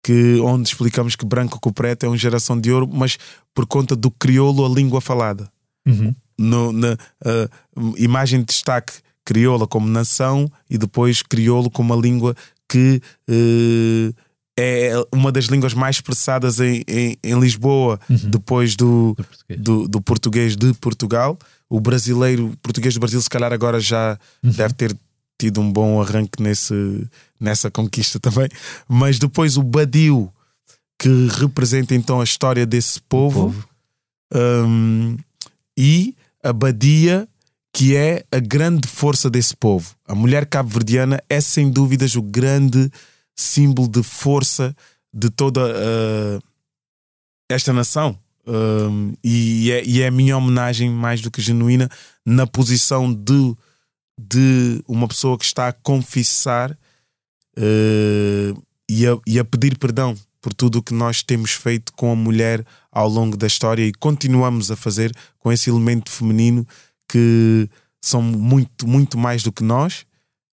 que, onde explicamos que branco com preto é uma geração de ouro, mas por conta do crioulo, a língua falada. Uhum. No, na uh, imagem de destaque crioula como nação e depois crioulo como uma língua que uh, é uma das línguas mais expressadas em, em, em Lisboa uhum. depois do, do português. Do, do, português de Portugal. O brasileiro, o português do Brasil, se calhar agora já uhum. deve ter tido um bom arranque nesse, nessa conquista também. Mas depois o Badio, que representa então a história desse povo, povo. Um, e a Badia, que é a grande força desse povo. A mulher cabo-verdiana é sem dúvidas o grande símbolo de força de toda uh, esta nação. Um, e, é, e, é, a minha homenagem mais do que genuína na posição de, de uma pessoa que está a confessar uh, e, a, e a pedir perdão por tudo o que nós temos feito com a mulher ao longo da história e continuamos a fazer com esse elemento feminino que são muito, muito mais do que nós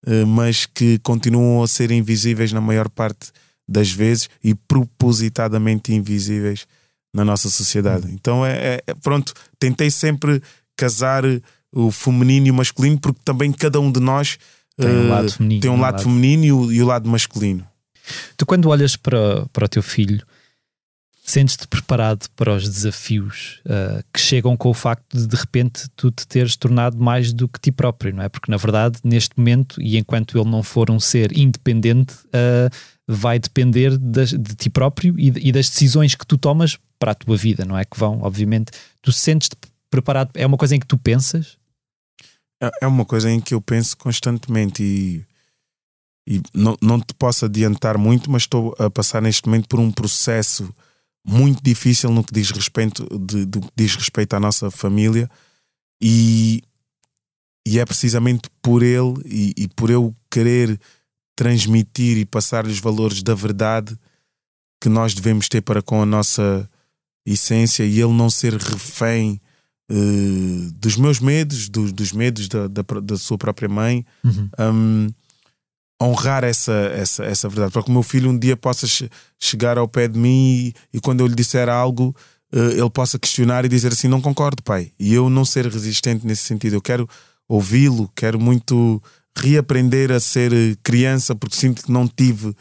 eh, mas que continuam a ser invisíveis na maior parte das vezes e propositadamente invisíveis na nossa sociedade. Então é, é, pronto, tentei sempre casar o feminino e o masculino porque também cada um de nós tem um lado feminino, tem um lado, lado. feminino e o, e o, lado masculino. Tu quando olhas para, para o teu filho Sentes-te preparado para os desafios uh, que chegam com o facto de de repente tu te teres tornado mais do que ti próprio, não é? Porque na verdade, neste momento, e enquanto ele não for um ser independente, uh, vai depender das, de ti próprio e, e, das decisões que tu tomas para a tua vida, não é? Que vão, obviamente, tu sentes-te preparado, é uma coisa em que tu pensas? É, é uma coisa em que eu penso constantemente e, e não, não te posso adiantar muito, mas estou a passar neste momento por um processo muito difícil no que diz respeito, de, de, diz respeito à nossa família e, e é precisamente por ele e, e por eu querer transmitir e passar-lhe os valores da verdade que nós devemos ter para com a nossa essência e ele não ser refém uh, dos meus medos, do, dos medos da, da, da, sua própria mãe. Uhum. Um, honrar essa, essa, essa verdade, para que o meu filho um dia possa chegar ao pé de mim e, e quando eu lhe disser algo, uh, ele possa questionar e dizer assim: Não concordo, pai. E eu não ser resistente nesse sentido. Eu quero ouvi-lo, quero muito reaprender a ser criança, porque sinto que não tive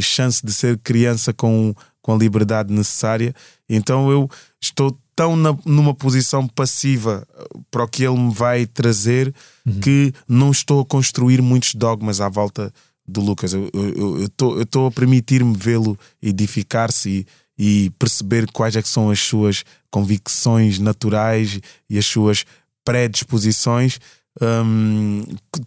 chance de ser criança com, com a liberdade necessária. Então eu estou tão na, numa posição passiva eh, para o que ele me vai trazer uhum. que não estou a construir muitos dogmas à volta do Lucas. Eu estou a permitir-me vê-lo edificar-se e, e, perceber quais é que são as suas convicções naturais e as suas predisposições. Um,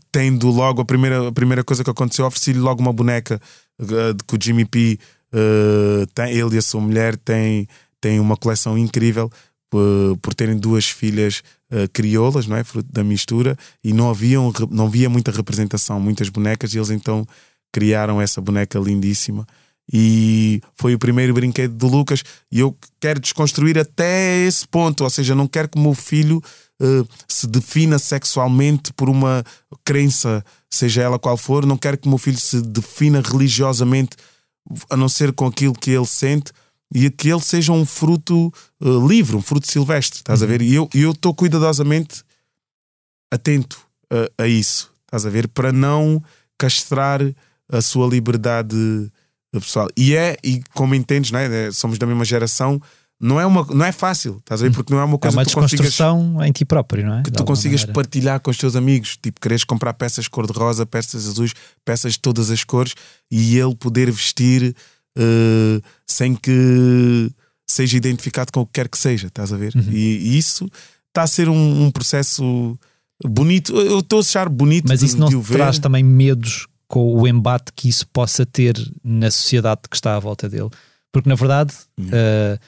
tendo logo a primeira, a primeira coisa que aconteceu, ofereci-lhe logo uma boneca uh, que o Jimmy P. Uh, tem, ele e a sua mulher têm têm uma coleção incrível por, por terem duas filhas uh, crioulas, não é? Fruto da mistura, e não, haviam, não havia muita representação, muitas bonecas, e eles então criaram essa boneca lindíssima. E foi o primeiro brinquedo do Lucas, e eu quero desconstruir até esse ponto, ou seja, não quero que o meu filho uh, se defina sexualmente por uma crença, seja ela qual for, não quero que o meu filho se defina religiosamente, a não ser com aquilo que ele sente e que ele seja um fruto uh, livre, um fruto silvestre, estás uhum. a ver? E eu estou cuidadosamente atento a, a, isso, estás a ver? Para não castrar a sua liberdade pessoal. E é, e como entendes, né? É, somos da mesma geração, não é, uma, não é fácil, estás a ver? Uhum. Porque não é uma coisa é uma que tu consigas, em ti próprio, não é? Que tu consigas maneira. partilhar com os teus amigos, tipo, queres comprar peças cor-de-rosa, peças azuis, peças de todas as cores e ele poder vestir uh, sem que seja identificado com o que quer que seja, estás a ver? Uhum. E, e, isso está a ser um, um processo bonito. Eu estou a achar bonito. Mas isso de, não de traz também medos com o embate que isso possa ter na sociedade que está à volta dele? Porque na verdade, uhum. uh,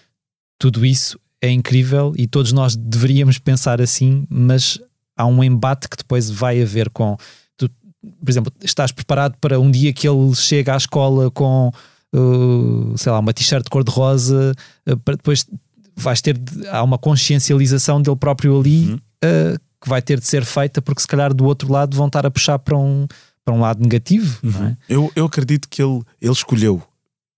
tudo isso é incrível e todos nós deveríamos pensar assim, mas há um embate que depois vai haver com. Tu, por exemplo, estás preparado para um dia que ele chega à escola com, uh, sei lá, uma t-shirt cor-de-rosa, uh, para depois vais ter. Há uma consciencialização dele próprio ali uhum. uh, que vai ter de ser feita, porque se calhar do outro lado vão estar a puxar para um, para um lado negativo. Uhum. É? eu, eu acredito que ele, ele escolheu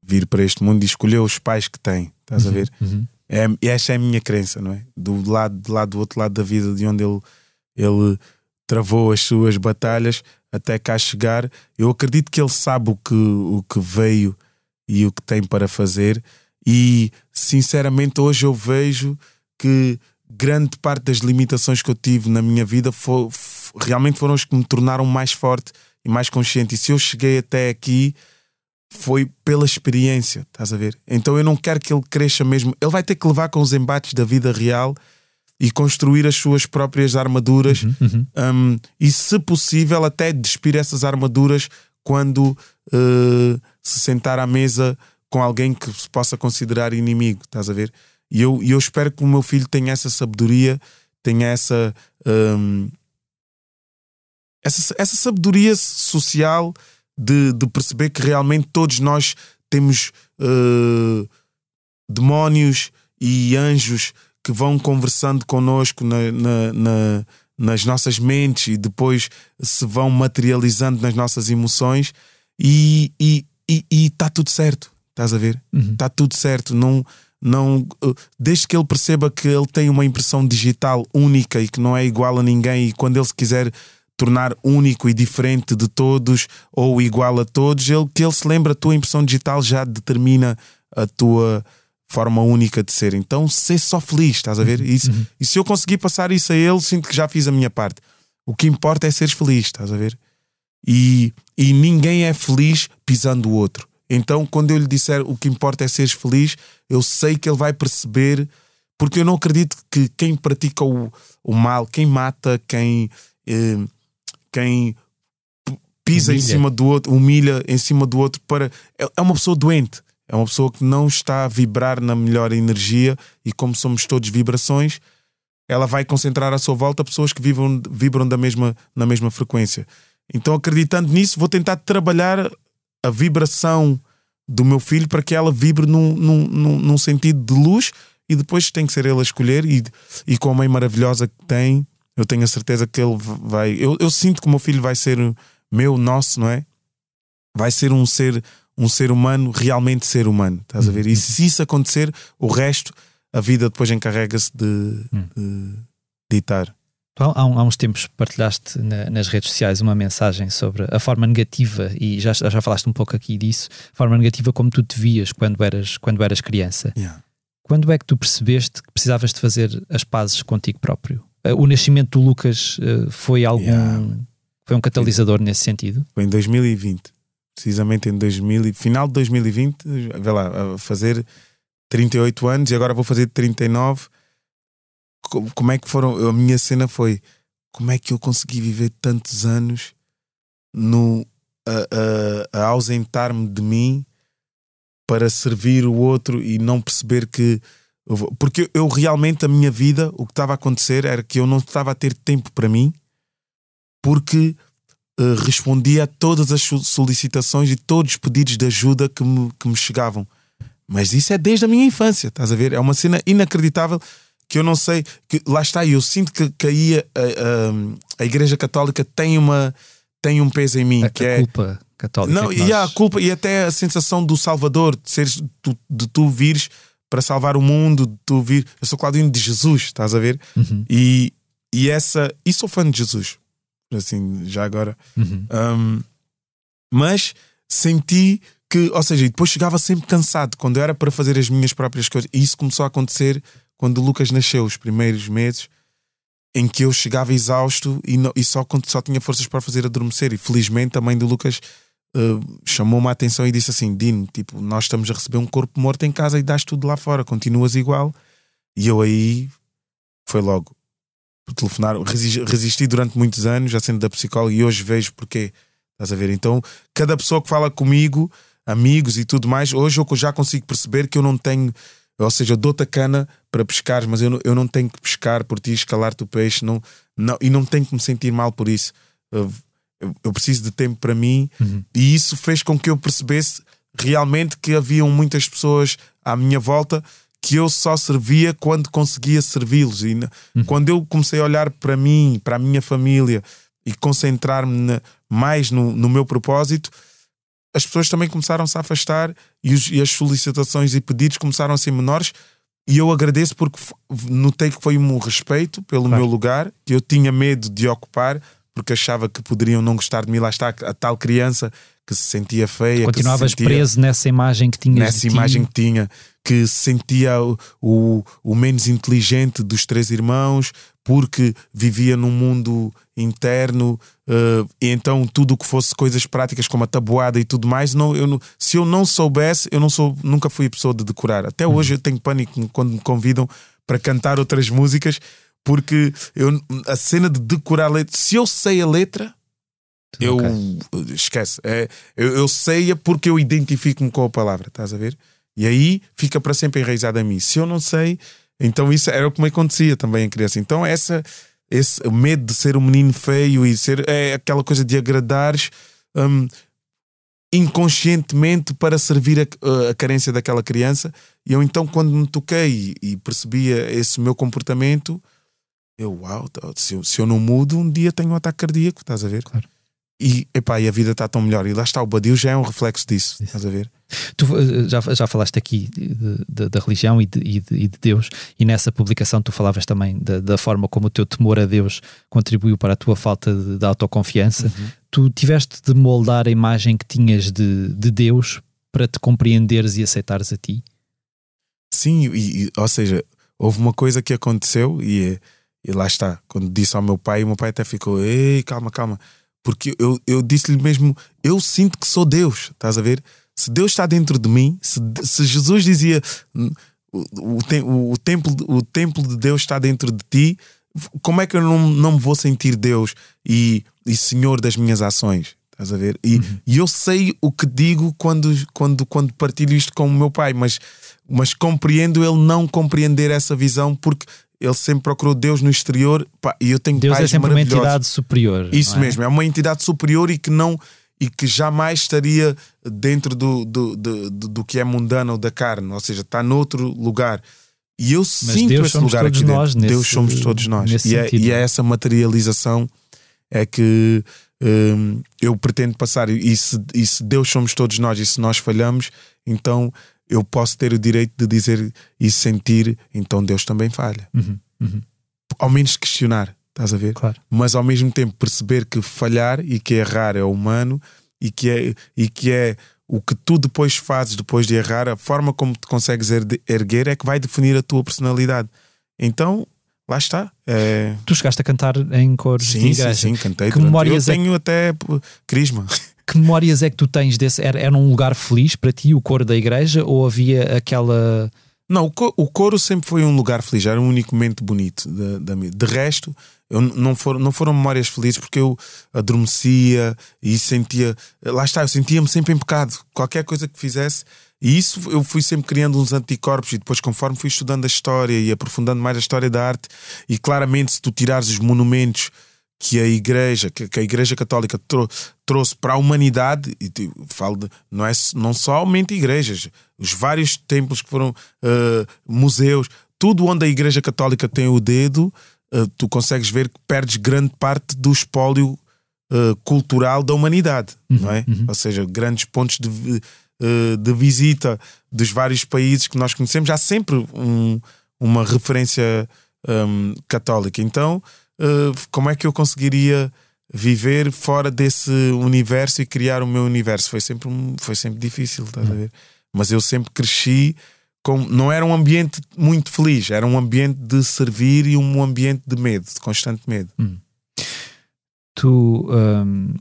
vir para este mundo e escolheu os pais que tem, estás uhum. a ver? Uhum. É, essa é a minha crença, não é? Do lado, do lado do outro lado da vida, de onde ele, ele travou as suas batalhas até cá chegar. Eu acredito que ele sabe o que, o que veio e o que tem para fazer. E sinceramente, hoje eu vejo que grande parte das limitações que eu tive na minha vida foi, realmente foram os que me tornaram mais forte e mais consciente. E se eu cheguei até aqui foi pela experiência, estás a ver? Então eu não quero que ele cresça mesmo. Ele vai ter que levar com os embates da vida real e construir as suas próprias armaduras uhum, uhum. Um, e, se possível, até despir essas armaduras quando uh, se sentar à mesa com alguém que se possa considerar inimigo, estás a ver? E eu, eu espero que o meu filho tenha essa sabedoria, tenha essa, um, essa, essa sabedoria social de, de perceber que realmente todos nós temos uh, demónios e anjos que vão conversando connosco na, na, na, nas nossas mentes e depois se vão materializando nas nossas emoções e está tudo certo. Estás a ver? Está uhum. Tá tudo certo. Não, não, uh, desde que ele perceba que ele tem uma impressão digital única e que não é igual a ninguém, e quando ele se quiser tornar único e diferente de todos ou igual a todos, ele, que ele se lembra, a tua impressão digital já determina a tua forma única de ser. Então, ser só feliz, estás a ver? Uhum. Isso, uhum. E se eu conseguir passar isso a ele, sinto que já fiz a minha parte. O que importa é seres feliz, estás a ver? E, e ninguém é feliz pisando o outro. Então, quando eu lhe disser o que importa é seres feliz, eu sei que ele vai perceber, porque eu não acredito que quem pratica o, o mal, quem mata, quem. Eh, quem pisa humilha. em cima do outro, humilha em cima do outro para. É, é uma pessoa doente. É uma pessoa que não está a vibrar na melhor energia e como somos todos vibrações, ela vai concentrar à sua volta pessoas que vibram, vibram da mesma, na mesma frequência. Então, acreditando nisso, vou tentar trabalhar a vibração do meu filho para que ela vibre num, num, num, num sentido de luz e depois tem que ser ele a escolher e, e com a mãe maravilhosa que tem, eu tenho a certeza que ele vai. Eu, eu sinto que o meu filho vai ser meu, nosso, não é? Vai ser um ser, um ser humano, realmente ser humano. Estás a ver? E se isso acontecer, o resto, a vida depois encarrega-se de, hum. de ditar. Há, há, uns tempos partilhaste na, nas redes sociais uma mensagem sobre a forma negativa, e já, já falaste um pouco aqui disso, a forma negativa como tu te vias quando eras, quando eras criança. Yeah. Quando é que tu percebeste que precisavas de fazer as pazes contigo próprio? Uh, o nascimento do Lucas uh, foi algum. Yeah. Foi um catalisador nesse sentido? Foi em 2020. Precisamente em 2000, final de 2020, vê lá, a fazer 38 anos e agora vou fazer 39. Como é que foram? A minha cena foi como é que eu consegui viver tantos anos no, a, a, a ausentar-me de mim para servir o outro e não perceber que porque eu realmente, a minha vida, o que estava a acontecer era que eu não estava a ter tempo para mim, porque uh, respondia a todas as solicitações e todos os pedidos de ajuda que me, que me chegavam. Mas isso é desde a minha infância, estás a ver? É uma cena inacreditável que eu não sei. que Lá está, eu sinto que, que aí a, a, a Igreja Católica tem, uma, tem um peso em mim. A, que a é, culpa católica. Não, e há a culpa e até a sensação do Salvador, de, seres, de, de tu vires para salvar o mundo, tu vir. Eu sou Claudinho de Jesus, estás a ver? Uhum. E, e essa. E sou fã de Jesus, assim, já agora. Uhum. Um, mas senti que, ou seja, depois chegava sempre cansado quando era para fazer as minhas próprias coisas. E isso começou a acontecer quando o Lucas nasceu, os primeiros meses, em que eu chegava exausto e, não, e só, só tinha forças para fazer adormecer. E felizmente a mãe do Lucas uh, chamou-me a atenção e disse assim: Dino, tipo, nós estamos a receber um corpo morto em casa e dás tudo lá fora, continuas igual. E eu aí foi logo telefonar, resisti durante muitos anos, já sendo da psicóloga, e hoje vejo porque estás a ver. Então, cada pessoa que fala comigo, amigos e tudo mais, hoje eu já consigo perceber que eu não tenho ou seja, eu dou-te a cana para pescar, mas eu não, eu não tenho que pescar por ti, escalar-te o peixe, não, não, e não tenho que me sentir mal por isso. Eu, eu, eu preciso de tempo para mim, uhum. e isso fez com que eu percebesse realmente que haviam muitas pessoas à minha volta que eu só servia quando conseguia servi-los. E uhum. quando eu comecei a olhar para mim, para a minha família e concentrar-me mais no, no meu propósito, as pessoas também começaram-se a afastar e, os, e, as solicitações e pedidos começaram a ser menores. E eu agradeço porque notei que foi um respeito pelo claro. meu lugar, que eu tinha medo de ocupar, porque achava que poderiam não gostar de mim. Lá está a tal criança que se sentia feia. Continuavas sentia, preso nessa imagem que tinhas. Nessa imagem que tinha, que se sentia o, o, o menos inteligente dos três irmãos, porque vivia num mundo interno, uh, e então tudo o que fosse coisas práticas como a tabuada e tudo mais, não, eu se eu não soubesse, eu não sou, nunca fui a pessoa de decorar. Até uhum. hoje eu tenho pânico quando me convidam para cantar outras músicas, porque eu, a cena de decorar a letra, se eu sei a letra, eu esquece. É, eu, eu sei porque eu identifico-me com a palavra, estás a ver? E aí fica para sempre enraizado a mim. Se eu não sei, então isso era o que me acontecia também em criança. Então essa, esse medo de ser um menino feio e ser é aquela coisa de agradares um, inconscientemente para servir a, a, carência daquela criança. E eu então quando me toquei e, e percebia esse meu comportamento, eu, uau, se eu, se eu não mudo, um dia tenho um ataque cardíaco, estás a ver? Claro. E, epá, e a vida está tão melhor. E lá está, o Badio já é um reflexo disso, Isso. estás a ver? Tu eh, já, já falaste aqui da religião e de, e, de, e de, Deus, e nessa publicação tu falavas também da, da, forma como o teu temor a Deus contribuiu para a tua falta de, de autoconfiança. Uhum. Tu tiveste de moldar a imagem que tinhas de, de Deus para te compreenderes e aceitares a ti? Sim, e, ou seja, houve uma coisa que aconteceu e, e lá está. Quando disse ao meu pai, o meu pai até ficou: Ei, calma, calma porque eu, eu disse-lhe mesmo: eu sinto que sou Deus, estás a ver? Se Deus está dentro de mim, se, se Jesus dizia o, o, o, templo, o templo de Deus está dentro de ti, como é que eu não, não me vou sentir Deus e, e Senhor das minhas ações? Estás a ver? E, uhum. e, eu sei o que digo quando, quando, quando partilho isto com o meu pai, mas, mas compreendo ele não compreender essa visão porque ele sempre procurou Deus no exterior pá, e eu tenho Deus é pais é sempre uma entidade superior. Isso é? mesmo, é uma entidade superior e que não e que jamais estaria dentro do, do, do, do, que é mundano ou da carne, ou seja, está noutro lugar. E eu Mas sinto Deus esse lugar aqui dentro. Deus somos todos nós. E é, e é, essa materialização é que hum, eu pretendo passar. E se, e se Deus somos todos nós e se nós falhamos, então eu posso ter o direito de dizer e sentir, então Deus também falha. Uhum, uhum. Ao menos questionar, estás a ver? Claro. Mas ao mesmo tempo perceber que falhar e que errar é humano e que é, e que é o que tu depois fazes depois de errar, a forma como te consegues erguer é que vai definir a tua personalidade. Então, lá está. É... Tu chegaste a cantar em cores sim, de igreja. Sim, sim, cantei. Que memórias eu é... tenho até crisma. Que memórias é que tu tens desse? Era, era um lugar feliz para ti, o coro da igreja, ou havia aquela. Não, o coro sempre foi um lugar feliz, era um único momento bonito da, De resto, eu não, foram, não foram memórias felizes porque eu adormecia e sentia. Lá está, eu sentia-me sempre em pecado. Qualquer coisa que fizesse. E isso eu fui sempre criando uns anticorpos e depois, conforme fui estudando a história e aprofundando mais a história da arte, e claramente, se tu tirares os monumentos que a Igreja, que, que a Igreja Católica trou trouxe para a humanidade, e falo de, não, é, não somente igrejas, os vários templos que foram uh, museus, tudo onde a Igreja Católica tem o dedo, uh, tu consegues ver que perdes grande parte do espólio uh, cultural da humanidade, uhum, não é? Uhum. Ou seja, grandes pontos de, de visita dos vários países que nós conhecemos, há sempre um, uma referência um, católica. Então, uh, como é que eu conseguiria viver fora desse universo e criar o meu universo? Foi sempre, foi sempre difícil, estás a ver? Mas eu sempre cresci com. Não era um ambiente muito feliz, era um ambiente de servir e um ambiente de medo, de constante medo. Hum. Tu. Um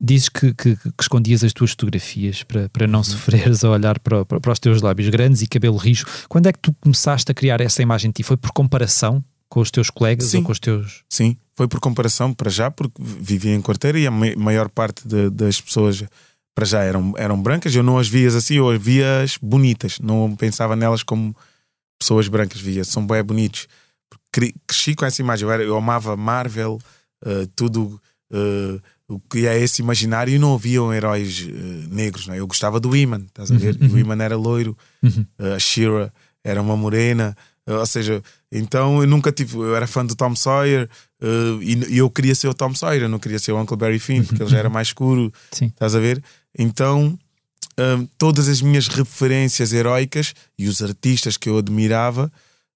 dizes que, que, que, escondias as tuas fotografias para, para não uhum. sofreres a olhar para, para, para, os teus lábios grandes e cabelo rijo. Quando é que tu começaste a criar essa imagem de ti? Foi por comparação? Com os teus colegas sim, ou com os teus. Sim, foi por comparação para já, porque vivia em quarteira e a maior parte de, das pessoas para já eram, eram brancas. Eu não as via assim, eu as via bonitas, não pensava nelas como pessoas brancas via, são bem bonitos. Cresci com essa imagem, eu, era, eu amava Marvel, uh, tudo uh, o que é esse imaginário e não haviam heróis uh, negros. Não é? Eu gostava do Iman, estás a ver? Uhum. O Iman era loiro, uhum. a Shira era uma morena, ou seja, então eu nunca tive, eu era fã do Tom Sawyer e, e, eu queria ser o Tom Sawyer, eu não queria ser o Uncle Barry Finn, porque ele já era mais escuro, (laughs) Sim. estás a ver? Então um, todas as minhas referências heróicas e os artistas que eu admirava,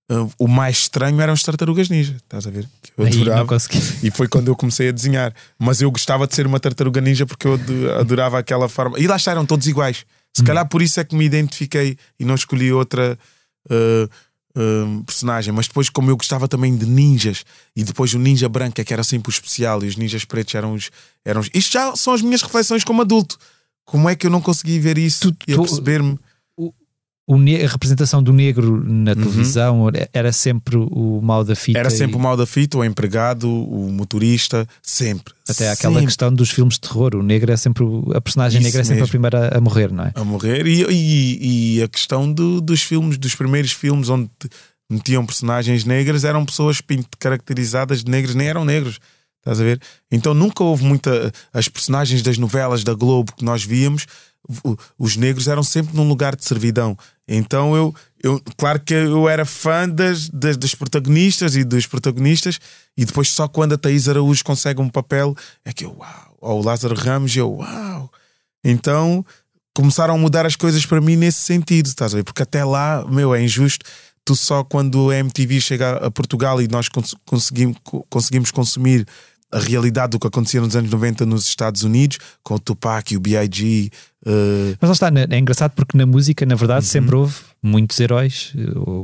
um, o mais estranho eram as tartarugas ninja, estás a ver? Que eu adorava. E foi quando eu comecei a desenhar. Mas eu gostava de ser uma tartaruga ninja porque eu adorava aquela forma. E lá estavam todos iguais. Se hum. calhar por isso é que me identifiquei e não escolhi outra. Uh, personagem, mas depois, como eu gostava também de ninjas, e depois o ninja branco, é que era sempre o especial, e os ninjas pretos eram os. Eram os... Isto já são as minhas reflexões como adulto. Como é que eu não consegui ver isso tu, e perceber-me? A representação do negro na uhum. televisão era sempre o mal da fita. Era sempre e... o mal da fita, o empregado, o motorista, sempre. Até aquela sempre. questão dos filmes de terror, o negro é sempre a personagem Isso negra é sempre mesmo. a primeira a morrer, não é? A morrer e, e, e a questão do, dos filmes, dos primeiros filmes onde metiam personagens negras eram pessoas caracterizadas de negros, nem eram negros Estás a ver? Então nunca houve muita. As personagens das novelas da Globo que nós víamos, os negros eram sempre num lugar de servidão. Então eu, eu claro que eu era fã das, das, das protagonistas e dos protagonistas, e depois só quando a Thaís Araújo consegue um papel é que eu, uau, ou o Lázaro Ramos, eu, uau. Então começaram a mudar as coisas para mim nesse sentido, estás a ver? Porque até lá, meu, é injusto. Tu só quando a MTV chega a Portugal e nós conseguimos, conseguimos consumir a realidade do que acontecia nos anos 90 nos Estados Unidos, com o Tupac e o B.I.G. Uh... Mas lá está, é engraçado porque na música, na verdade, uhum. sempre houve muitos heróis,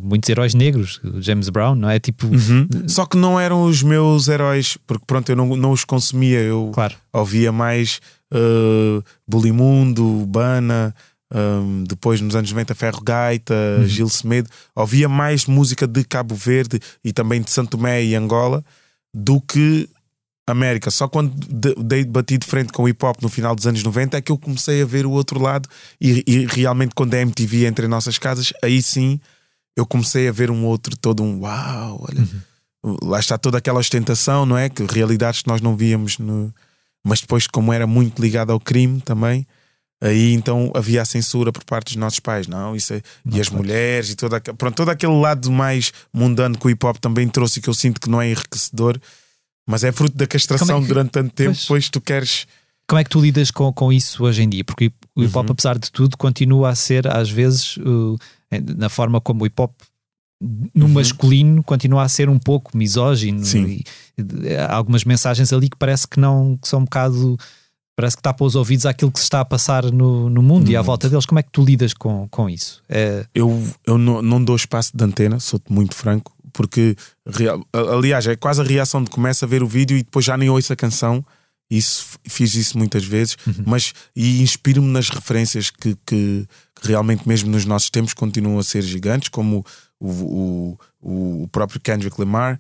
muitos heróis negros, James Brown, não é? Tipo. Uhum. Só que não eram os meus heróis, porque pronto, eu não, não os consumia, eu claro. ouvia mais uh, Bulimundo, Bana. Um, depois nos anos 90 Ferro Gaita, uhum. Gil Semedo, ouvia mais música de Cabo Verde e também de Santo Tomé e Angola do que América. Só quando dei bati de frente com o hip hop no final dos anos 90 é que eu comecei a ver o outro lado e, e realmente quando a MTV entre em nossas casas, aí sim eu comecei a ver um outro, todo um uau, olha, uhum. lá está toda aquela ostentação, não é? Que realidades que nós não víamos no. Mas depois, como era muito ligado ao crime também, aí então havia a censura por parte dos nossos pais, não? Isso é... não, e as mulheres e toda, pronto, todo aquele lado mais mundano que o hip hop também trouxe que eu sinto que não é enriquecedor mas é fruto da castração é que, durante tanto tempo, pois, depois tu queres. Como é que tu lidas com, com isso hoje em dia? Porque o hip hop, uhum. apesar de tudo, continua a ser, às vezes, uh, na forma como o hip hop no uhum. masculino continua a ser um pouco misógino Sim. E, há algumas mensagens ali que parece que não que são um bocado parece que tapa os ouvidos àquilo que se está a passar no, no mundo no e à mundo. volta deles. Como é que tu lidas com, com isso? É... Eu, eu não, não dou espaço de antena, sou-te muito franco porque aliás é quase a reação de começa a ver o vídeo e depois já nem ouço a canção. Isso, fiz isso muitas vezes, uhum. mas e inspiro-me nas referências que, que, realmente, mesmo nos nossos tempos, continuam a ser gigantes, como o, o, o próprio Kendrick Lamar.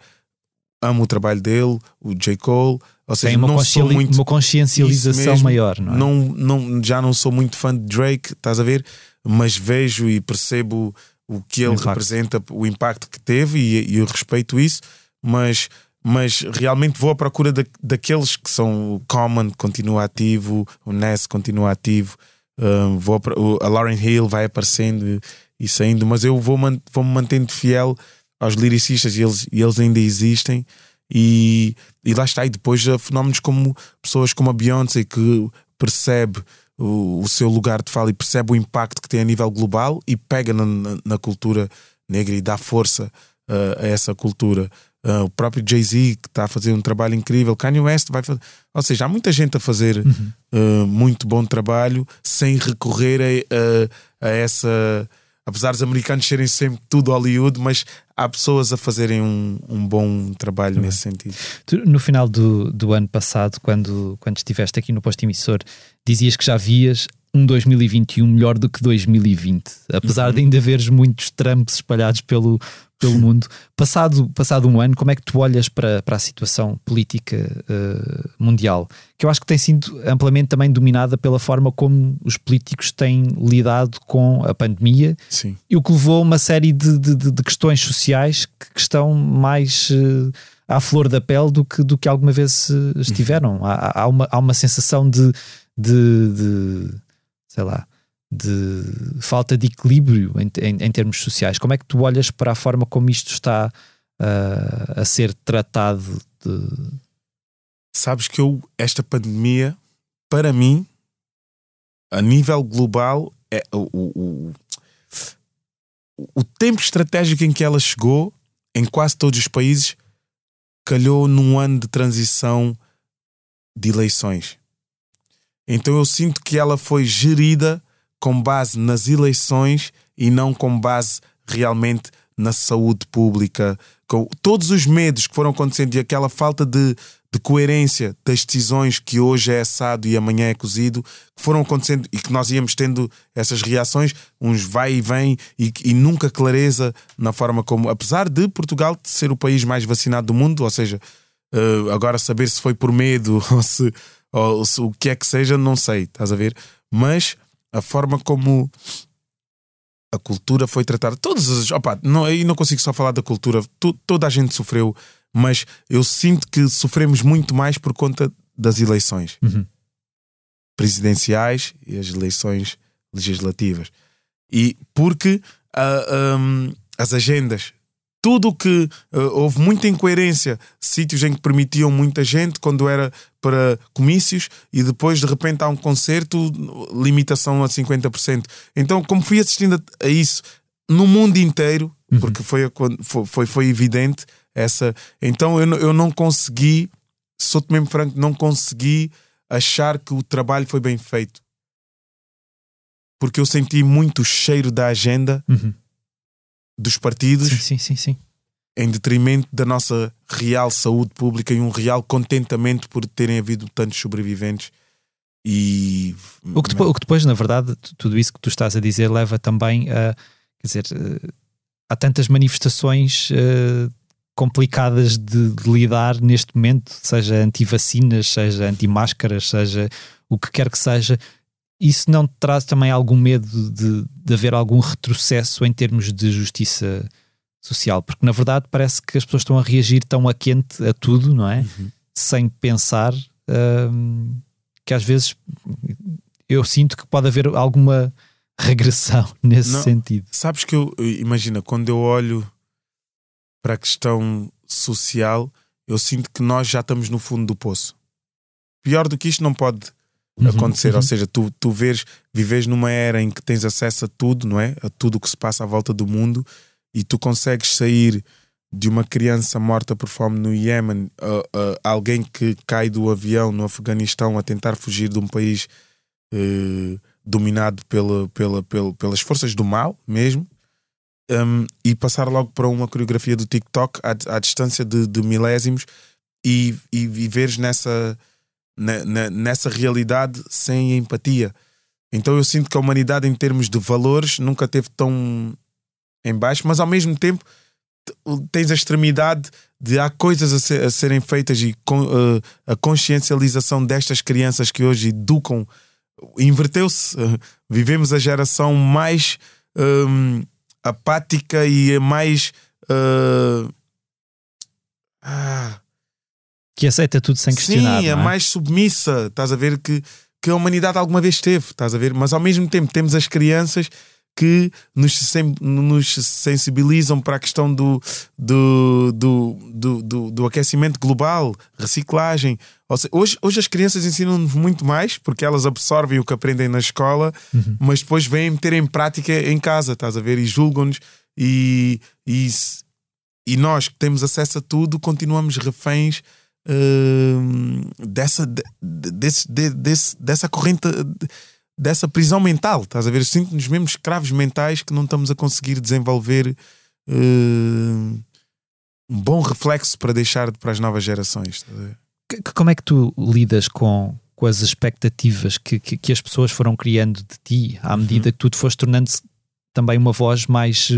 Amo o trabalho dele, o J. Cole. Ou seja, Tem uma, não sou muito, uma consciencialização mesmo, maior, não é? Não, não, já não sou muito fã de Drake, estás a ver? Mas vejo e percebo o que ele representa, o impacto que teve e, e eu respeito isso, mas, mas realmente vou à procura da, daqueles que são o Common continua ativo, o Ness continua ativo, um, vou, a Lauren Hill vai aparecendo e saindo, mas eu vou, vou me mantendo fiel aos lyricistas e eles, e eles ainda existem. E, e lá está, e depois fenómenos como pessoas como a Beyoncé que percebe o, o, seu lugar de fala e percebe o impacto que tem a nível global e pega na, na, na cultura negra e dá força uh, a essa cultura. Uh, o próprio Jay-Z que está a fazer um trabalho incrível, Kanye West vai fazer. Ou seja, há muita gente a fazer uhum. uh, muito bom trabalho sem recorrer a, a, a essa apesar dos americanos serem sempre tudo Hollywood, mas há pessoas a fazerem um, um bom trabalho nesse sentido. Tu, no final do, do ano passado, quando, quando estiveste aqui no posto emissor, dizias que já vias um 2021 melhor do que 2020, apesar uhum. de ainda haveres muitos Trumps espalhados pelo, pelo (laughs) mundo. Passado, passado um ano, como é que tu olhas para, para a situação política uh, mundial? Que eu acho que tem sido amplamente também dominada pela forma como os políticos têm lidado com a pandemia Sim. e o que levou a uma série de, de, de questões sociais que, que estão mais. Uh, à flor da pele do que, do que alguma vez estiveram. Uhum. Há, há, uma, há uma sensação de, de, de sei lá, de falta de equilíbrio em, em, em, termos sociais. Como é que tu olhas para a forma como isto está uh, a ser tratado? De... Sabes que eu, esta pandemia, para mim, a nível global, é o, o, o, o tempo estratégico em que ela chegou em quase todos os países calhou num ano de transição de eleições. Então eu sinto que ela foi gerida com base nas eleições e não com base realmente na saúde pública, com todos os medos que foram acontecendo e aquela falta de, de coerência das decisões que hoje é assado e amanhã é cozido, que foram acontecendo e que nós íamos tendo essas reações, uns vai e vem e, e nunca clareza na forma como, apesar de Portugal ser o país mais vacinado do mundo, ou seja, uh, agora saber se foi por medo (laughs) ou se ou o que é que seja, não sei, estás a ver? Mas a forma como a cultura foi tratada, todas as. Opa, não, aí não consigo só falar da cultura, tu, toda a gente sofreu, mas eu sinto que sofremos muito mais por conta das eleições uhum. presidenciais e as eleições legislativas. E porque uh, ah, um, as agendas tudo que uh, houve muita incoerência, sítios em que permitiam muita gente quando era para comícios e depois de repente há um concerto, limitação a 50%. Então, como fui assistindo a, isso no mundo inteiro, uhum. porque foi, foi, foi, foi, evidente essa. Então, eu, eu não consegui, sou-te mesmo franco, não consegui achar que o trabalho foi bem feito. Porque eu senti muito o cheiro da agenda. Uhum dos partidos. Sim, sim, sim. Em detrimento da nossa real saúde pública e um real contentamento por terem havido tantos sobreviventes. E. O que, depois, o que depois, na verdade, tudo isso que tu estás a dizer leva também a. Quer dizer, eh, há tantas manifestações uh, complicadas de, de, lidar neste momento, seja anti-vacinas, seja anti-máscaras, seja o que quer que seja, isso não te traz também algum medo de, de haver algum retrocesso em termos de justiça social? Porque na verdade parece que as pessoas estão a reagir tão a quente a tudo, não é? Uhum. Sem pensar hum, que às vezes eu sinto que pode haver alguma regressão (laughs) nesse não, sentido. Sabes que eu, imagina, quando eu olho para a questão social, eu sinto que nós já estamos no fundo do poço. Pior do que isto não pode uhum, acontecer. Uhum. Ou seja, tu, tu vês, vives numa era em que tens acesso a tudo, não é? A tudo o que se passa à volta do mundo e tu consegues sair de uma criança morta por fome no Iémen alguém que cai do avião no Afeganistão a tentar fugir de um país eh, dominado pela, pela, pela, pelas forças do mal mesmo. Um, e passar logo para uma coreografia do TikTok à, à distância de, de milésimos e, e viveres nessa, na, na, nessa realidade sem empatia. Então eu sinto que a humanidade, em termos de valores, nunca teve tão em baixo, mas ao mesmo tempo tens a extremidade de há coisas a, ser, a serem feitas e uh, a consciencialização destas crianças que hoje educam inverteu-se. Uh, (laughs) vivemos a geração mais um, apática e mais. Uh, ah, que aceita tudo sem questionar. Sim, é, é, mais submissa, estás a ver, que, que a humanidade alguma vez teve, estás a ver? Mas ao mesmo tempo temos as crianças que nos, nos sensibilizam para a questão do, do, do, do, do, do aquecimento global, reciclagem. Seja, hoje, hoje as crianças ensinam-nos muito mais porque elas absorvem o que aprendem na escola, uhum. mas depois vêm meter em prática em casa, estás a ver? E julgam-nos e, e, e nós que temos acesso a tudo continuamos reféns dessa, de, desse, de, desse, dessa corrente, dessa prisão mental. Estás a ver? Sinto-nos mesmo escravos mentais que não estamos a conseguir desenvolver uh, um bom reflexo para deixar para as novas gerações. Como é que tu lidas com, com as expectativas que, que, que, as pessoas foram criando de ti à medida uhum. que tu te foste tornando também uma voz mais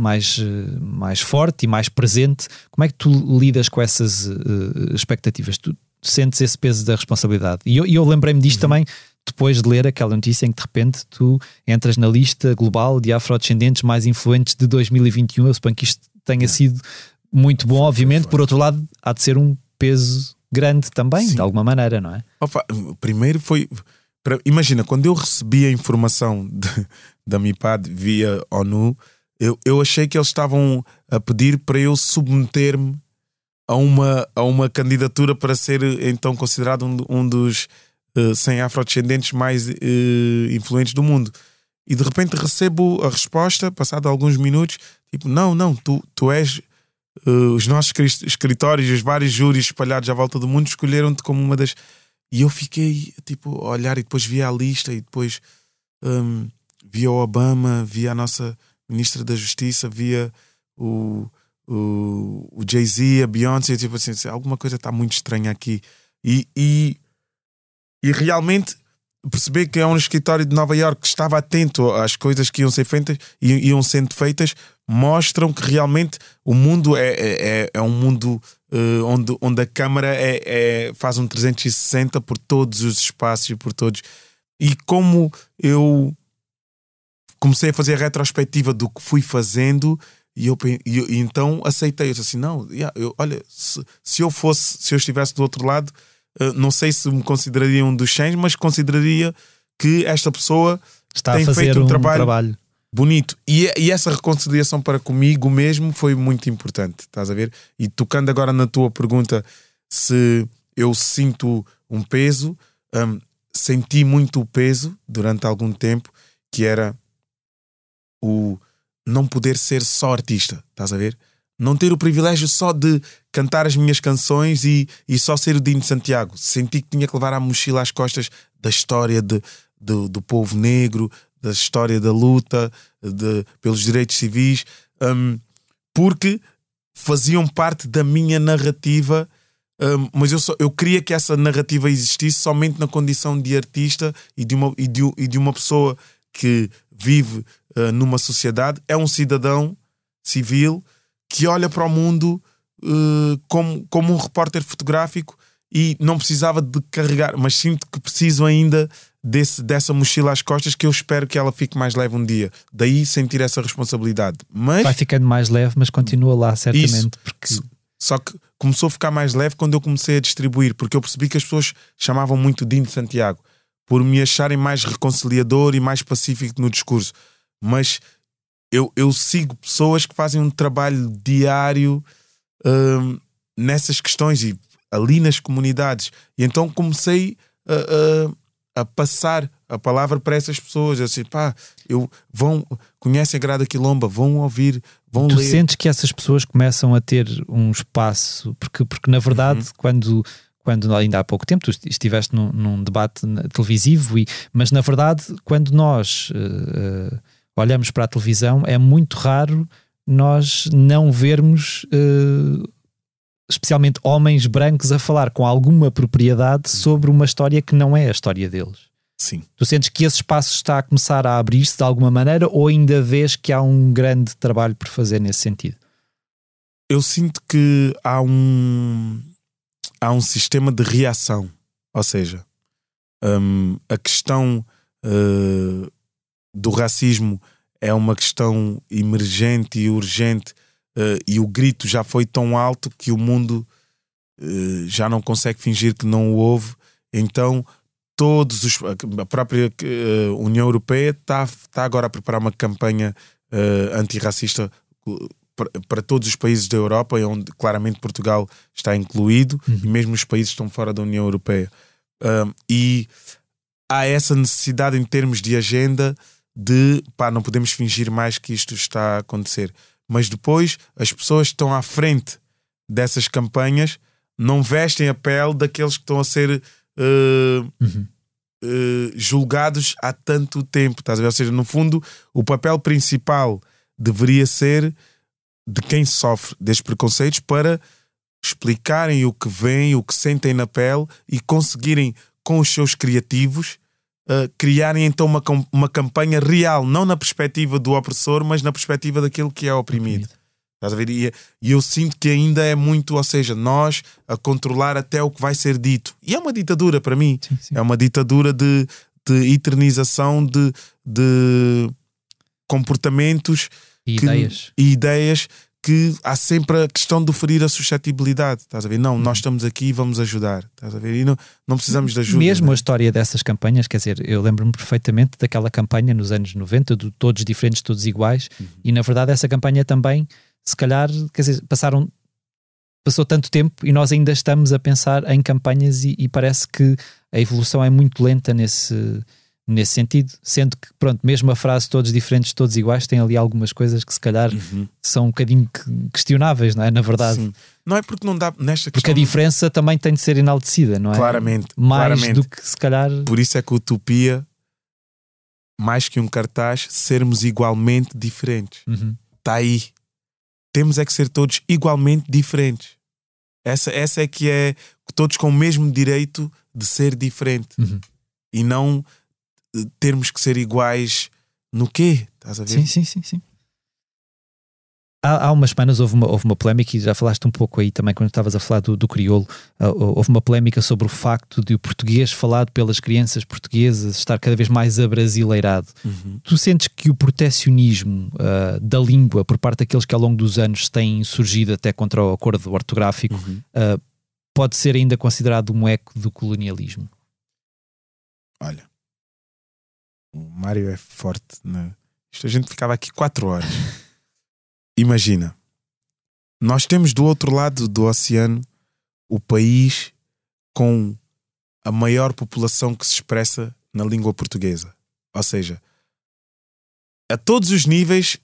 mais, mais forte e mais presente. Como é que tu lidas com essas uh, expectativas? Tu sentes esse peso da responsabilidade? E eu, eu lembrei-me disto uhum. também depois de ler aquela notícia em que de repente tu entras na lista global de afrodescendentes mais influentes de 2021. Eu suponho que isto tenha sido muito bom, obviamente. Por outro lado, há de ser um peso grande também, Sim. de alguma maneira, não é? Opa, primeiro foi. Imagina, quando eu recebi a informação de, da MIPAD via ONU, eu, eu achei que eles estavam a pedir para eu submeter-me a uma, a uma candidatura para ser então considerado um, um dos uh, 100 afrodescendentes mais uh, influentes do mundo. E de repente recebo a resposta, passado alguns minutos, tipo, não, não, tu, tu és. Uh, os nossos escritórios, os vários júris espalhados à volta do mundo escolheram-te como uma das. E eu fiquei tipo a olhar e depois vi a lista e depois um, vi o Obama, vi a nossa ministra da Justiça, via o, o, o Jay-Z, a Beyoncé, tipo assim, alguma coisa está muito estranha aqui. E, e, e realmente perceber que é um escritório de Nova York que estava atento às coisas que iam ser feitas e iam sendo feitas mostram que realmente o mundo é, é, é, é um mundo uh, onde, onde a câmara é, é, faz um 360 por todos os espaços por todos e como eu comecei a fazer a retrospectiva do que fui fazendo e eu, e, então aceitei. Eu disse assim: não, yeah, eu, olha, se, se, eu fosse, se eu estivesse do outro lado, uh, não sei se me consideraria um dos 100, mas consideraria que esta pessoa Está tem a fazer feito um, um trabalho, trabalho, bonito. E, e essa reconciliação para comigo mesmo foi muito importante, estás a ver? E tocando agora na tua pergunta se eu sinto um peso, um, senti muito o peso durante algum tempo, que era o não poder ser só artista, estás a ver? Não ter o privilégio só de cantar as minhas canções e, e só ser o Dino Santiago. Senti que tinha que levar a mochila às costas da história de, de do povo negro, da história da luta de, pelos direitos civis, um, porque faziam parte da minha narrativa. Um, mas eu, só, eu queria que essa narrativa existisse somente na condição de artista e de uma, e de, e de uma pessoa que vive uh, numa sociedade, é um cidadão civil que olha para o mundo uh, como, como um repórter fotográfico e não precisava de carregar, mas sinto que preciso ainda desse, dessa mochila às costas que eu espero que ela fique mais leve um dia. Daí sentir essa responsabilidade. Mas, Vai ficando mais leve, mas continua lá, certamente. Isso. Porque... Só que começou a ficar mais leve quando eu comecei a distribuir, porque eu percebi que as pessoas chamavam muito Dino Santiago por me acharem mais reconciliador e mais pacífico no discurso. Mas eu, eu sigo pessoas que fazem um trabalho diário hum, nessas questões e ali nas comunidades. E então comecei a, a, a passar a palavra para essas pessoas. Assim, pá, eu, vão, conhecem a Grada Quilomba, vão ouvir, vão tu ler. Tu sentes que essas pessoas começam a ter um espaço, porque, porque na verdade, uhum. quando quando ainda há pouco tempo tu estiveste num, num debate televisivo, e, mas na verdade, quando nós uh, olhamos para a televisão, é muito raro nós não vermos, uh, especialmente homens brancos, a falar com alguma propriedade sobre uma história que não é a história deles. Sim. Tu sentes que esse espaço está a começar a abrir-se de alguma maneira ou ainda vês que há um grande trabalho por fazer nesse sentido? Eu sinto que há um há um sistema de reação. Ou seja, um, a questão uh, do racismo é uma questão emergente e urgente, uh, e o grito já foi tão alto que o mundo uh, já não consegue fingir que não o houve. Então, todos os, a própria União Europeia está, está agora a preparar uma campanha antirracista para, todos os países da Europa, onde claramente Portugal está incluído, uhum. e mesmo os países que estão fora da União Europeia. Um, e há essa necessidade em termos de agenda de pá, não podemos fingir mais que isto está a acontecer. Mas depois as pessoas que estão à frente dessas campanhas não vestem a pele daqueles que estão a ser uh, uhum. uh, julgados há tanto tempo. Estás a ver? Ou seja, no fundo, o papel principal deveria ser de quem sofre destes preconceitos para explicarem o que veem, o que sentem na pele e conseguirem com os seus criativos, criarem então uma, uma campanha real, não na perspectiva do opressor, mas na perspectiva daquele que é oprimido. Estás a ver? E, e eu sinto que ainda é muito, ou seja, nós a controlar até o que vai ser dito. E é uma ditadura para mim. Sim, sim. É uma ditadura de, de eternização de, de comportamentos e que, ideias. E ideias que há sempre a questão de ferir a suscetibilidade. Estás a ver? Não, nós uhum. estamos aqui e vamos ajudar. Estás a ver? E não, não precisamos de ajuda. Mesmo né? a história dessas campanhas, quer dizer, eu lembro-me perfeitamente daquela campanha nos anos 90, do todos diferentes, todos iguais, uhum. e na verdade essa campanha também, se calhar, quer dizer, passaram. Passou tanto tempo e nós ainda estamos a pensar em campanhas e, e parece que a evolução é muito lenta nesse, nesse sentido, sendo que, pronto, mesmo a frase todos diferentes, todos iguais, tem ali algumas coisas que se calhar uhum. são um bocadinho questionáveis, não é? Na verdade. Sim. Não é porque não dá nesta Porque a diferença também tem de ser enaltecida, não é? Claramente. Mais claramente. do que se calhar. Por isso é que a utopia, mais que um cartaz, sermos igualmente diferentes. Está uhum. aí. Temos é que ser todos igualmente diferentes. Essa, essa é que é todos com o mesmo direito de ser diferente. Uhum. E não termos que ser iguais no quê? Estás a ver? Sim, sim, sim, sim. Há, há umas semanas houve uma, houve uma polémica, e já falaste um pouco aí também quando estavas a falar do, do crioulo, uh, houve uma polémica sobre o facto de o português falado pelas crianças portuguesas estar cada vez mais abrasileirado. Uhum. Tu sentes que o protecionismo uh, da língua por parte daqueles que ao longo dos anos têm surgido até contra o acordo ortográfico uhum. uh, pode ser ainda considerado um eco do colonialismo? Olha, o Mário é forte. Né? Isto a gente ficava aqui quatro horas. (laughs) Imagina, nós temos do outro lado do oceano o país com a maior população que se expressa na língua portuguesa. Ou seja, a todos os níveis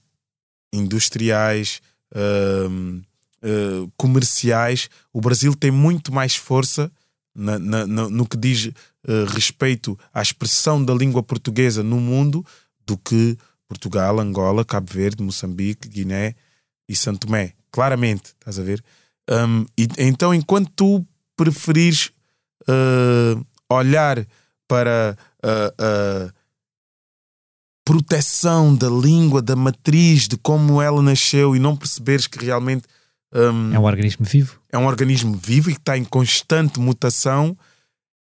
industriais, uh, uh, comerciais, o Brasil tem muito mais força na, na, no, que diz uh, respeito à expressão da língua portuguesa no mundo do que Portugal, Angola, Cabo Verde, Moçambique, Guiné e Santo Tomé. Claramente, estás a ver? Um, e, então, enquanto tu preferires uh, olhar para a uh, proteção da língua, da matriz, de como ela nasceu e não perceberes que realmente um, é um organismo vivo. É um organismo vivo e que está em constante mutação.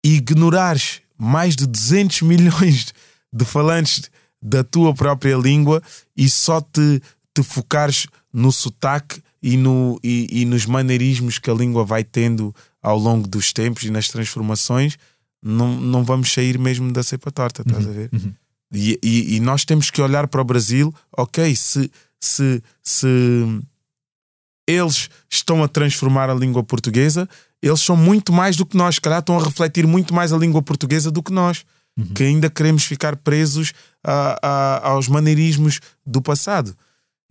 E ignorares mais de 200 (laughs) milhões de falantes da tua própria língua e só te, te focares no sotaque e, no, e, e, nos maneirismos que a língua vai tendo ao longo dos tempos e nas transformações, não, não vamos sair mesmo da cepa torta, estás uhum, a ver? Uhum. E, e, e, nós temos que olhar para o Brasil, ok, se, se, se eles estão a transformar a língua portuguesa, eles são muito mais do que nós, calhar estão a refletir muito mais a língua portuguesa do que nós, uhum. que ainda queremos ficar presos a, a, aos maneirismos do passado.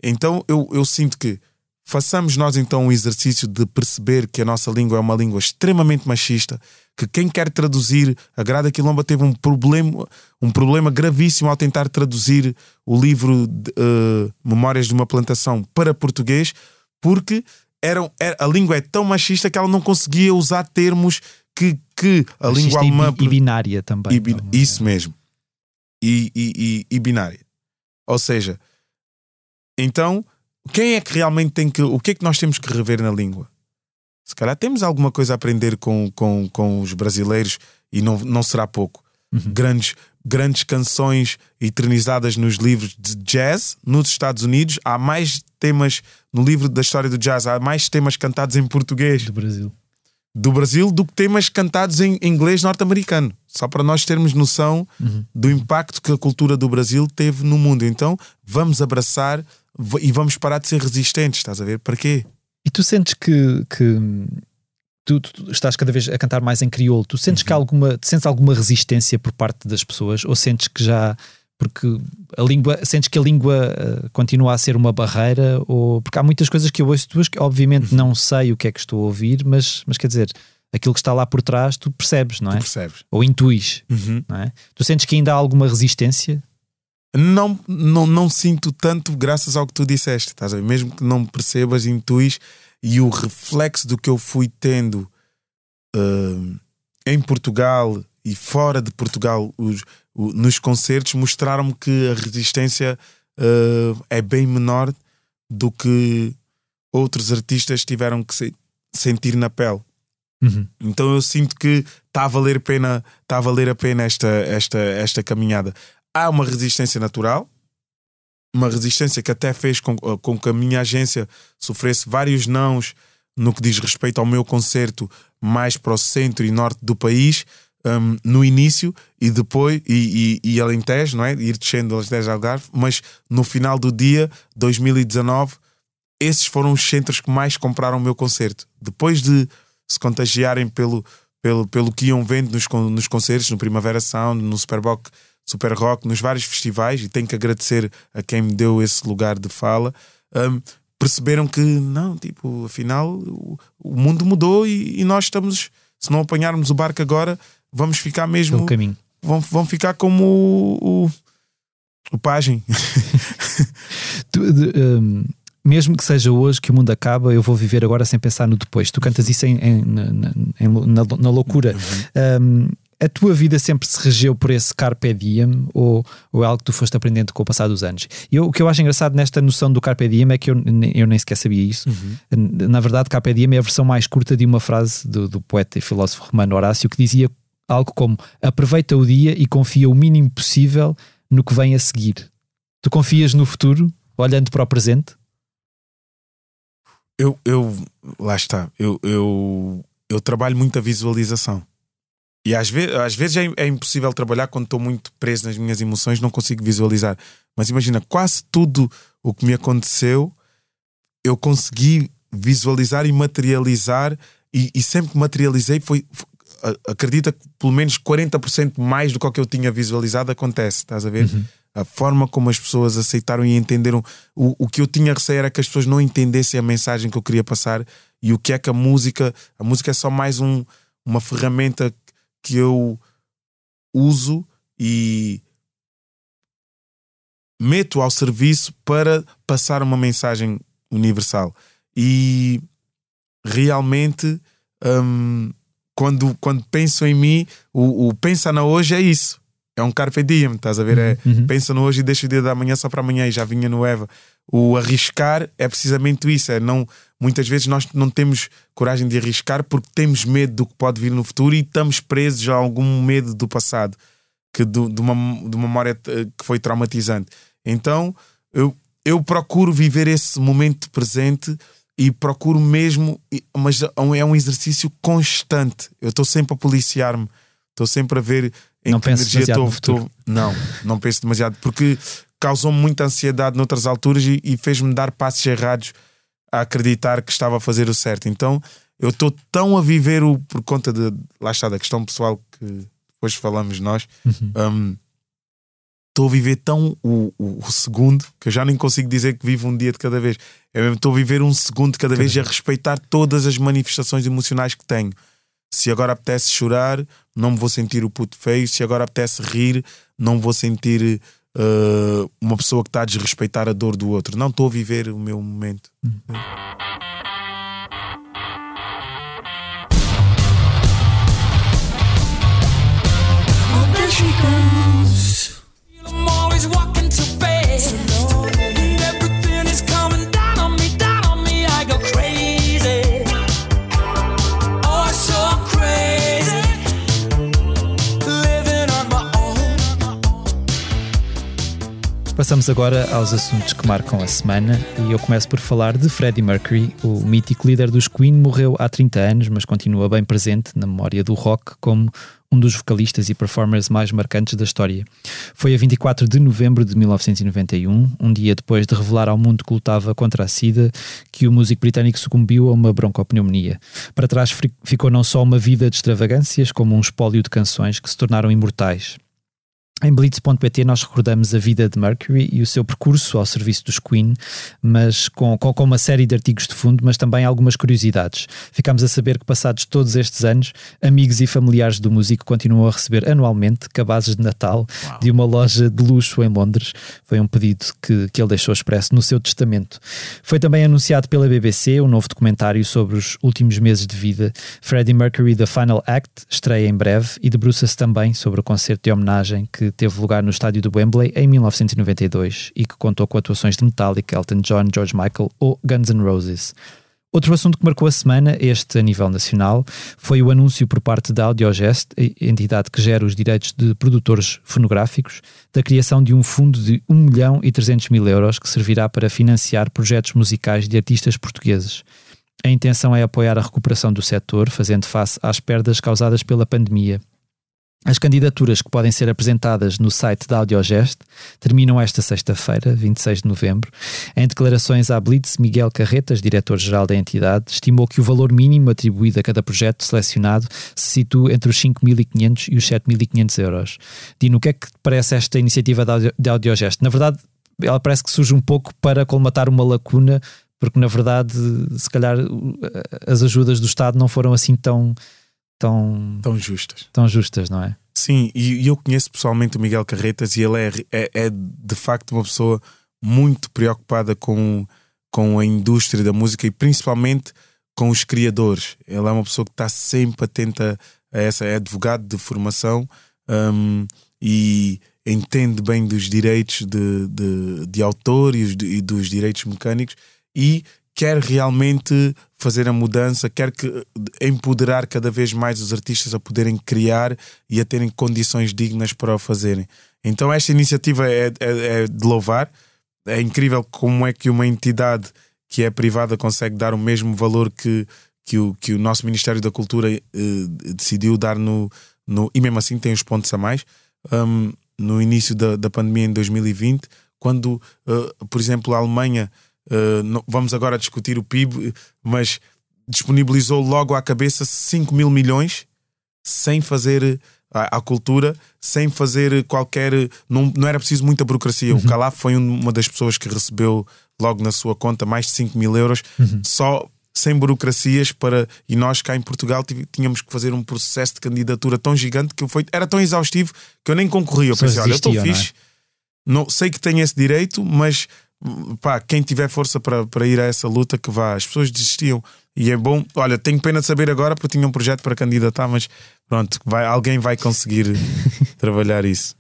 Então eu, eu sinto que façamos nós então um exercício de perceber que a nossa língua é uma língua extremamente machista, que quem quer traduzir a Grada Quilomba teve um problema, um problema gravíssimo ao tentar traduzir o livro de, uh, Memórias de uma Plantação para português, porque eram, era, a língua é tão machista que ela não conseguia usar termos que, que a machista língua alemã. E, binária também. E, então, isso é. mesmo. E, e, e, binária. Ou seja, então, quem é que realmente tem que. O que é que nós temos que rever na língua? Se calhar temos alguma coisa a aprender com, com, com os brasileiros e não, não será pouco. Uhum. Grandes, grandes canções eternizadas nos livros de jazz nos Estados Unidos. Há mais temas no livro da história do jazz, há mais temas cantados em português do Brasil, do Brasil do que temas cantados em inglês norte-americano. Só para nós termos noção uhum. do impacto que a cultura do Brasil teve no mundo. Então vamos abraçar e vamos parar de ser resistentes, estás a ver? Para quê? E tu sentes que, que tu, tu, estás cada vez a cantar mais em crioulo, tu sentes uhum. que alguma, sentes alguma resistência por parte das pessoas ou sentes que já porque a língua, sentes que a língua uh, continua a ser uma barreira ou porque há muitas coisas que eu ouço tuas que obviamente uhum. não sei o que é que estou a ouvir, mas, mas quer dizer, aquilo que está lá por trás tu percebes, não é? Tu percebes. Ou intuis, uhum. não é? Tu sentes que ainda há alguma resistência? Não, não, não sinto tanto graças ao que tu disseste, estás a ver? Mesmo que não percebas, intuis e o reflexo do que eu fui tendo uh, em Portugal e fora de Portugal, os, nos concertos, mostraram-me que a resistência uh, é bem menor do que outros artistas tiveram que se, sentir na pele. Uhum. Então eu sinto que está a valer a pena, está a valer a pena esta, esta, esta caminhada. Há uma resistência natural, uma resistência que até fez com, com que a minha agência sofresse vários nãos no que diz respeito ao meu concerto mais para o centro e norte do país, um, no início e depois, e, e, e Alentejo, não é? Ir descendo Alentejo Algarve, mas no final do dia, 2019, esses foram os centros que mais compraram o meu concerto. Depois de se contagiarem pelo, pelo, pelo que iam vendo nos, nos concertos, no Primavera Sound, no Superboc, Super Rock, nos vários festivais, e tenho que agradecer a quem me deu esse lugar de fala. Um, perceberam que não, tipo, afinal o, o mundo mudou e, e, nós estamos, se não apanharmos o barco agora, vamos ficar mesmo. Pelo caminho. Vão, vão ficar como o, o, o pajem. (laughs) tu, de, um, mesmo que seja hoje que o mundo acaba, eu vou viver agora sem pensar no depois. Tu cantas isso em, em, em na, na, loucura. Uhum. Um, a tua vida sempre se regeu por esse carpe diem ou, ou é algo que tu foste aprendendo com o passar dos anos? Eu, o que eu acho engraçado nesta noção do carpe diem é que eu, eu nem sequer sabia isso. Uhum. Na verdade, carpe diem é a versão mais curta de uma frase do, do poeta e filósofo romano Horácio que dizia algo como aproveita o dia e confia o mínimo possível no que vem a seguir. Tu confias no futuro, olhando para o presente? Eu, eu lá está, eu, eu, eu trabalho muito a visualização. E às vezes, às vezes é, é impossível trabalhar quando estou muito preso nas minhas emoções, não consigo visualizar. Mas imagina, quase tudo o que me aconteceu, eu consegui visualizar e materializar, e, e sempre que materializei foi, foi acredita que pelo menos 40% mais do que, que eu tinha visualizado acontece, estás a ver? Uhum. A forma como as pessoas aceitaram e entenderam. O, o que eu tinha receio era que as pessoas não entendessem a mensagem que eu queria passar e o que é que a música. A música é só mais um, uma ferramenta que eu uso e meto ao serviço para passar uma mensagem universal. E realmente, hum, quando, quando penso em mim, o, o pensa na hoje é isso. É um carpe diem, estás a ver? É, uhum. uhum. Pensa no hoje e deixa o dia da manhã só para amanhã e já vinha no Eva. O arriscar é precisamente isso. É não, muitas vezes nós não temos coragem de arriscar porque temos medo do que pode vir no futuro e estamos presos a algum medo do passado, que do, de, uma, de uma memória eh, que foi traumatizante. Então eu, eu procuro viver esse momento presente e procuro mesmo, mas é um exercício constante. Eu estou sempre a policiar-me, estou sempre a ver em não que energia estou. Não, não penso demasiado, porque causou-me muita ansiedade noutras alturas e, e fez-me dar passos errados a acreditar que estava a fazer o certo. Então eu estou tão a viver o por conta de lá está da questão pessoal que depois falamos nós. Uhum. Um, estou a viver tão o, o, o, segundo que eu já nem consigo dizer que vivo um dia de cada vez. Eu estou a viver um segundo de cada vez e a respeitar todas as manifestações emocionais que tenho. Se agora apetece chorar, não me vou sentir o puto feio. Se agora apetece rir, não vou sentir uh, uma pessoa que está a desrespeitar a dor do outro. Não estou a viver o meu momento. Hum. Passamos agora aos assuntos que marcam a semana e eu começo por falar de Freddie Mercury. O mítico líder dos Queen morreu há 30 anos, mas continua bem presente na memória do rock como um dos vocalistas e performers mais marcantes da história. Foi a 24 de novembro de 1991, um dia depois de revelar ao mundo que lutava contra a SIDA, que o músico britânico sucumbiu a uma broncopneumonia. Para trás ficou não só uma vida de extravagâncias, como um espólio de canções que se tornaram imortais. Em Blitz.pt nós recordamos a vida de Mercury e o seu percurso ao serviço dos Queen, mas com, com, com, uma série de artigos de fundo, mas também algumas curiosidades. Ficamos a saber que passados todos estes anos, amigos e familiares do músico continuam a receber anualmente cabazes de Natal Uau. de uma loja de luxo em Londres. Foi um pedido que, que ele deixou expresso no seu testamento. Foi também anunciado pela BBC um novo documentário sobre os últimos meses de vida. Freddie Mercury The Final Act estreia em breve e debruça-se também sobre o concerto de homenagem que teve lugar no estádio do Wembley em 1992 e que contou com atuações de Metallica, Elton John, George Michael ou Guns N' Roses. Outro assunto que marcou a semana, este a nível nacional, foi o anúncio por parte da Audiogest, entidade que gera os direitos de produtores fonográficos, da criação de um fundo de 1 milhão e 300 mil euros que servirá para financiar projetos musicais de artistas portugueses. A intenção é apoiar a recuperação do setor, fazendo face às perdas causadas pela pandemia. As candidaturas que podem ser apresentadas no site da Audiogest terminam esta sexta-feira, 26 de novembro. Em declarações à Blitz, Miguel Carretas, diretor-geral da entidade, estimou que o valor mínimo atribuído a cada projeto selecionado se situa entre os 5.500 e os 7.500 euros. Dino, o que é que parece esta iniciativa da Audiogest? Na verdade, ela parece que surge um pouco para colmatar uma lacuna, porque na verdade, se calhar, as ajudas do Estado não foram assim tão tão, tão justas. Tão justas, não é? Sim, e, eu conheço pessoalmente o Miguel Carretas e ele é, é, é, de facto uma pessoa muito preocupada com, com a indústria da música e principalmente com os criadores. Ele é uma pessoa que está sempre atenta a essa, é advogado de formação um, e entende bem dos direitos de, de, de autor e, e dos direitos mecânicos e quer realmente fazer a mudança, quer que empoderar cada vez mais os artistas a poderem criar e a terem condições dignas para o fazerem. Então esta iniciativa é, é, é de louvar. É incrível como é que uma entidade que é privada consegue dar o mesmo valor que, que, o, que o nosso Ministério da Cultura eh, decidiu dar no, no. E mesmo assim tem os pontos a mais. Um, no início da, da pandemia em 2020, quando, uh, por exemplo, a Alemanha Uh, não, vamos agora discutir o PIB, mas disponibilizou logo à cabeça 5 mil milhões sem fazer a, a cultura, sem fazer qualquer. Não, não era preciso muita burocracia. Uhum. O Calaf foi uma das pessoas que recebeu logo na sua conta mais de 5 mil euros, uhum. só sem burocracias para e nós cá em Portugal tínhamos que fazer um processo de candidatura tão gigante que foi era tão exaustivo que eu nem concorri eu pensei, olha, eu estou fixe não, é? não, sei que tenho esse direito mas pá, quem tiver força para, para ir a essa luta, que vá. As pessoas desistiam. E é bom, olha, tenho pena de saber agora porque tinha um projeto para candidatar, mas pronto, vai, alguém vai conseguir (laughs) trabalhar isso.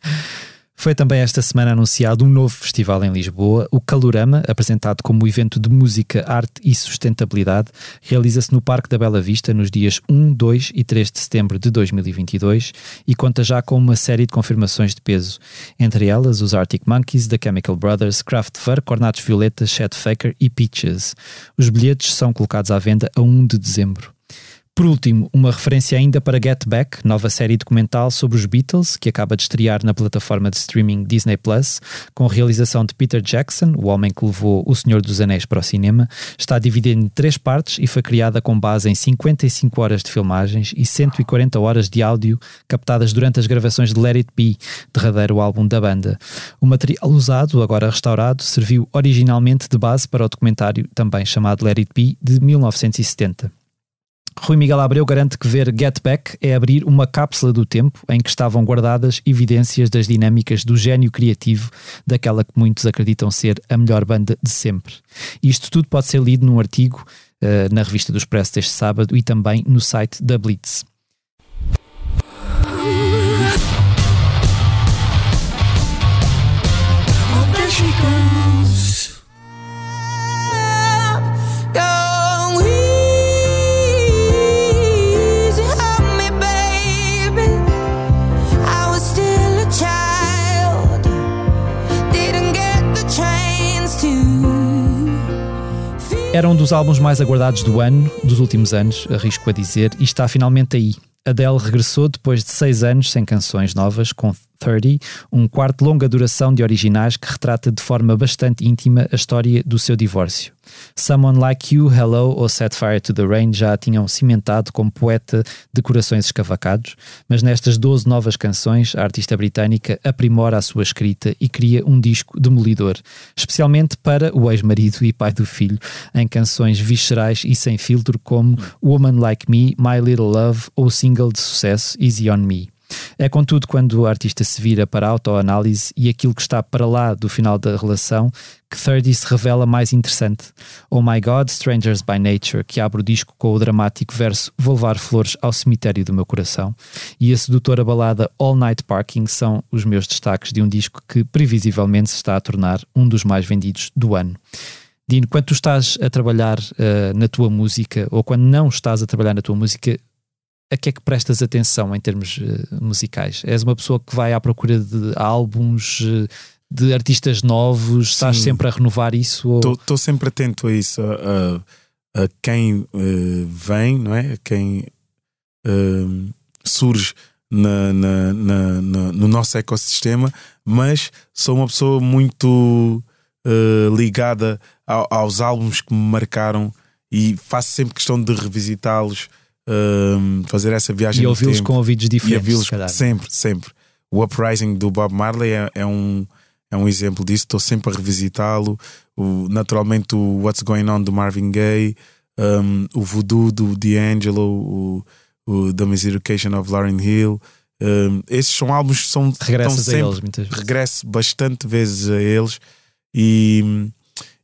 Foi também esta semana anunciado um novo festival em Lisboa, o Calorama, apresentado como evento de música, arte e sustentabilidade, realiza-se no Parque da Bela Vista nos dias 1, 2 e 3 de setembro de 2022 e conta já com uma série de confirmações de peso, entre elas os Arctic Monkeys, The Chemical Brothers, Kraftwerk, Cornatos Violetas, Chet Faker e Peaches. Os bilhetes são colocados à venda a 1 de dezembro. Por último, uma referência ainda para Get Back, nova série documental sobre os Beatles, que acaba de estrear na plataforma de streaming Disney Plus, com realização de Peter Jackson, o homem que levou O Senhor dos Anéis para o cinema. Está dividida em três partes e foi criada com base em 55 horas de filmagens e 140 horas de áudio captadas durante as gravações de Let It Be, derradeiro álbum da banda. O material usado, agora restaurado, serviu originalmente de base para o documentário também chamado Let It Be, de 1970. Rui Miguel Abreu garante que ver Get Back é abrir uma cápsula do tempo em que estavam guardadas evidências das dinâmicas do gênio criativo daquela que muitos acreditam ser a melhor banda de sempre. Isto tudo pode ser lido num artigo uh, na revista do Expresso deste sábado e também no site da Blitz. Era um dos álbuns mais aguardados do ano, dos últimos anos, arrisco a dizer, e está finalmente aí. Adele regressou depois de seis anos sem canções novas, com 30, um quarto longa duração de originais que retrata de forma bastante íntima a história do seu divórcio. Someone Like You, Hello ou Set Fire to the Rain já a tinham cimentado como poeta de corações escavacados, mas nestas 12 novas canções a artista britânica aprimora a sua escrita e cria um disco demolidor, especialmente para o ex-marido e pai do filho, em canções viscerais e sem filtro como Woman Like Me, My Little Love ou o single de sucesso Easy On Me. É contudo quando o artista se vira para a autoanálise e aquilo que está para lá do final da relação que 30 se revela mais interessante. Oh My God, Strangers by Nature, que abre o disco com o dramático verso Vou levar flores ao cemitério do meu coração, e a sedutora balada All Night Parking são os meus destaques de um disco que previsivelmente se está a tornar um dos mais vendidos do ano. Dino, quando tu estás a trabalhar uh, na tua música, ou quando não estás a trabalhar na tua música, a que é que prestas atenção em termos uh, musicais? És uma pessoa que vai à procura de álbuns, uh, de artistas novos? Sim. Estás sempre a renovar isso? Estou ou... sempre atento a isso, a, a, a quem uh, vem, não é? A quem surge na, na, na, no nosso ecossistema, mas sou uma pessoa muito ligada aos álbuns que me marcaram e faço sempre questão de revisitá-los um, fazer essa viagem e ouvi-los com ouvidos diferentes. E sempre, sempre. O Uprising do Bob Marley é, é, um, é um exemplo disso. Estou sempre a revisitá-lo. naturalmente, o What's Going On do Marvin Gaye, um, o Voodoo do D'Angelo, o, o The Miseducation of Lauryn Hill. Um, esses são álbuns que são Regressas sempre, a eles muitas vezes. Regresso bastante vezes a eles e,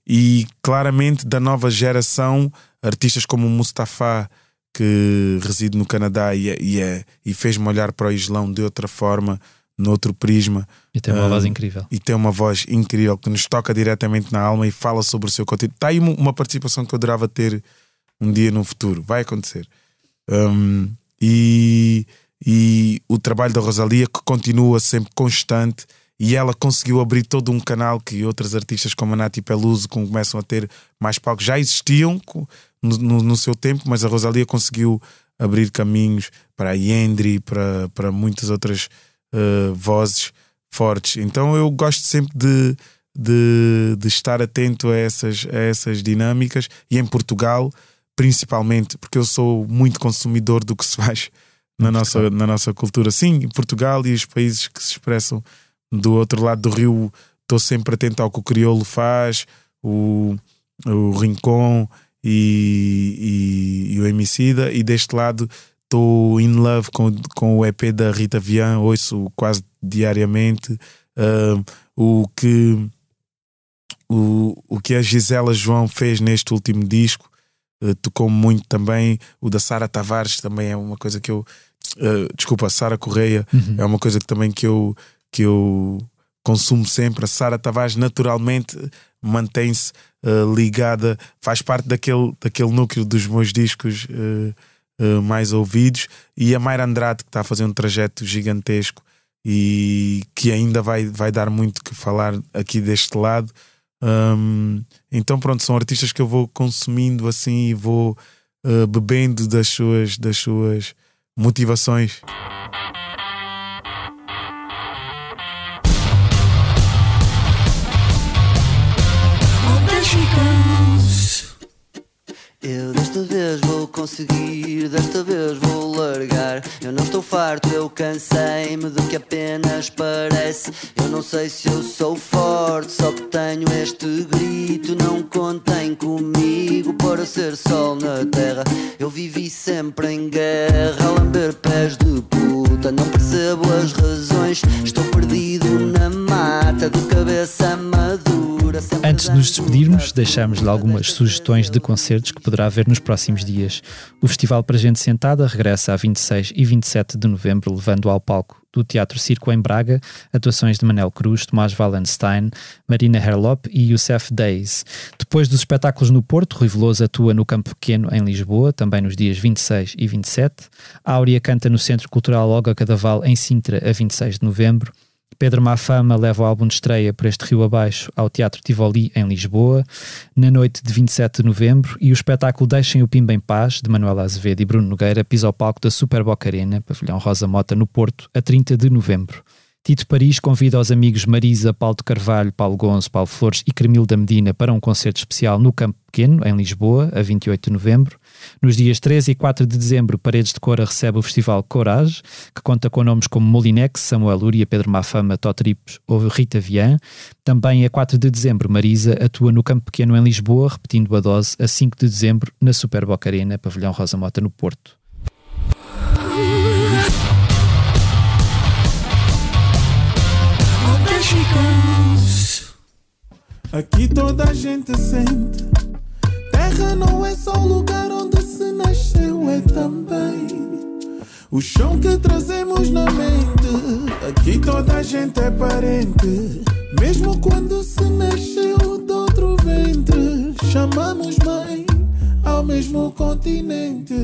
e claramente da nova geração, artistas como Mustafa que reside no Canadá e, é, e, é, e fez-me olhar para o Islão de outra forma, noutro prisma. E tem uma voz incrível. E tem uma voz incrível que nos toca diretamente na alma e fala sobre o seu conteúdo. Está aí uma participação que eu adorava ter um dia no futuro. Vai acontecer. Um, e, e o trabalho da Rosalia que continua sempre constante e ela conseguiu abrir todo um canal que outras artistas como a Nati Peluso começam a ter mais palcos. Já existiam no, no, no, seu tempo, mas a Rosalia conseguiu abrir caminhos para a Yendri, para, para muitas outras uh, vozes fortes. Então eu gosto sempre de, de, de, estar atento a essas, a essas dinâmicas e em Portugal, principalmente, porque eu sou muito consumidor do que se faz na nossa, na nossa cultura. Sim, Portugal e os países que se expressam do outro lado do rio, estou sempre atento ao que o Crioulo faz, o, o Rincon e, e, e o Emicida, e deste lado estou in love com, com o EP da Rita Vian, ouço quase diariamente. Uh, o que o, o que a Gisela João fez neste último disco uh, tocou muito também. O da Sara Tavares também é uma coisa que eu. Uh, desculpa, Sara Correia uhum. é uma coisa que também que eu, que eu consumo sempre. A Sara Tavares naturalmente mantém-se uh, ligada, faz parte daquele, daquele núcleo dos meus discos uh, mais ouvidos. E a Mayra Andrade, que está a fazer um trajeto gigantesco e que ainda vai, vai dar muito que falar aqui deste lado. Um, então, pronto, são artistas que eu vou consumindo assim e vou bebendo das suas, das suas motivações. 是个。Eu desta vez vou conseguir, desta vez vou largar. Eu não estou farto, eu cansei-me do que apenas parece. Eu não sei se eu sou forte, só que tenho este grito. Não contem comigo para ser sol na terra. Eu vivi sempre em guerra, a lamber pés de puta. Não percebo as razões, estou perdido na mata de cabeça madura. Antes de nos despedirmos, deixamos-lhe algumas sugestões de concertos que poderá ver nos próximos dias. O Festival para Gente Sentada regressa a 26 e 27 de novembro, levando ao palco do Teatro Circo em Braga atuações de Manel Cruz, Tomás Wallenstein, Marina Herlop e Youssef Days. Depois dos espetáculos no Porto, Rui Veloso atua no Campo Pequeno em Lisboa, também nos dias 26 e 27. A Áurea canta no Centro Cultural Olga Cadaval em Sintra a 26 de novembro. Pedro Mafama leva o álbum de estreia por este rio abaixo ao Teatro Tivoli, em Lisboa, na noite de 27 de novembro, e o espetáculo Deixem o Pimba em Paz, de Manuela Azevedo e Bruno Nogueira, pisa ao palco da Super Boca Arena, pavilhão Rosa Mota, no Porto, a 30 de novembro. Tito Paris convida os amigos Marisa, Paulo de Carvalho, Paulo Gonço, Paulo Flores e Cremil da Medina para um concerto especial no Campo Pequeno, em Lisboa, a 28 de novembro. Nos dias 13 e 4 de dezembro, Paredes de Cora recebe o festival Corage, que conta com nomes como Molinex, Samuel Luria, Pedro Mafama, Totripes ou Rita Vian. Também a 4 de dezembro, Marisa atua no Campo Pequeno em Lisboa, repetindo a dose a 5 de dezembro na Super Boca Arena, Pavilhão Rosa Mota no Porto. Aqui toda a gente sente. Terra não é só o lugar onde se nasceu, é também o chão que trazemos na mente. Aqui toda a gente é parente. Mesmo quando se nasceu de outro ventre, chamamos mãe ao mesmo continente.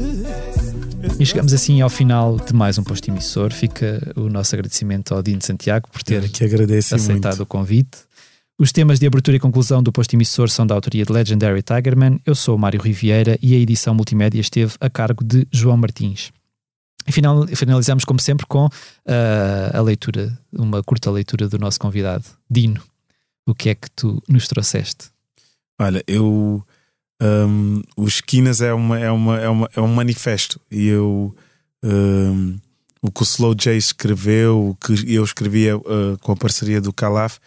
E chegamos assim ao final de mais um posto emissor. Fica o nosso agradecimento ao Dino Santiago por ter aceitado muito. o convite. Os temas de abertura e conclusão do posto emissor são da autoria de Legendary Tigerman. Eu sou o Mário Riviera e a edição multimédia esteve a cargo de João Martins. E final, finalizamos, como sempre, com uh, a leitura, uma curta leitura do nosso convidado, Dino. O que é que tu nos trouxeste? Olha, eu. Um, o Esquinas é, uma, é, uma, é, uma, é um manifesto e eu. Um, o que o Slow J escreveu, o que eu escrevia uh, com a parceria do Calaf,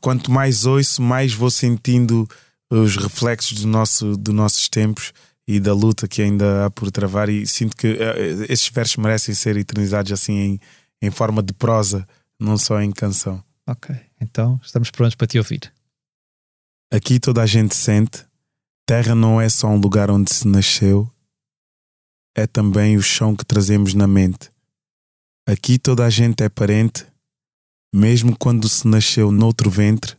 quanto mais ouço, mais vou sentindo os reflexos do nosso, dos nossos tempos e da luta que ainda há por travar e sinto que uh, esses versos merecem ser eternizados assim em, em forma de prosa, não só em canção. Ok, então estamos prontos para te ouvir. Aqui toda a gente sente, terra não é só um lugar onde se nasceu, é também o chão que trazemos na mente. Aqui toda a gente é parente, mesmo quando se nasceu noutro ventre,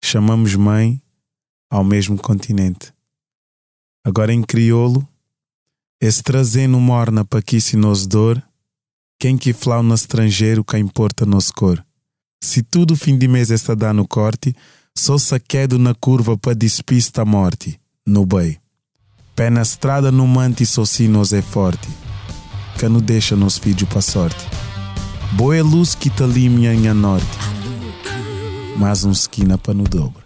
chamamos mãe ao mesmo continente. Agora em crioulo, esse trazendo morna para aqui se nos dor, quem que flau no estrangeiro que importa nos cor. Se tudo fim de mês está dando no corte, só saquedo na curva para despista a morte, no bem. Pé na estrada no mante só si nos é forte, que não deixa nos filhos para sorte. Boa luz que te minha norte, mas um esquina para no dobro.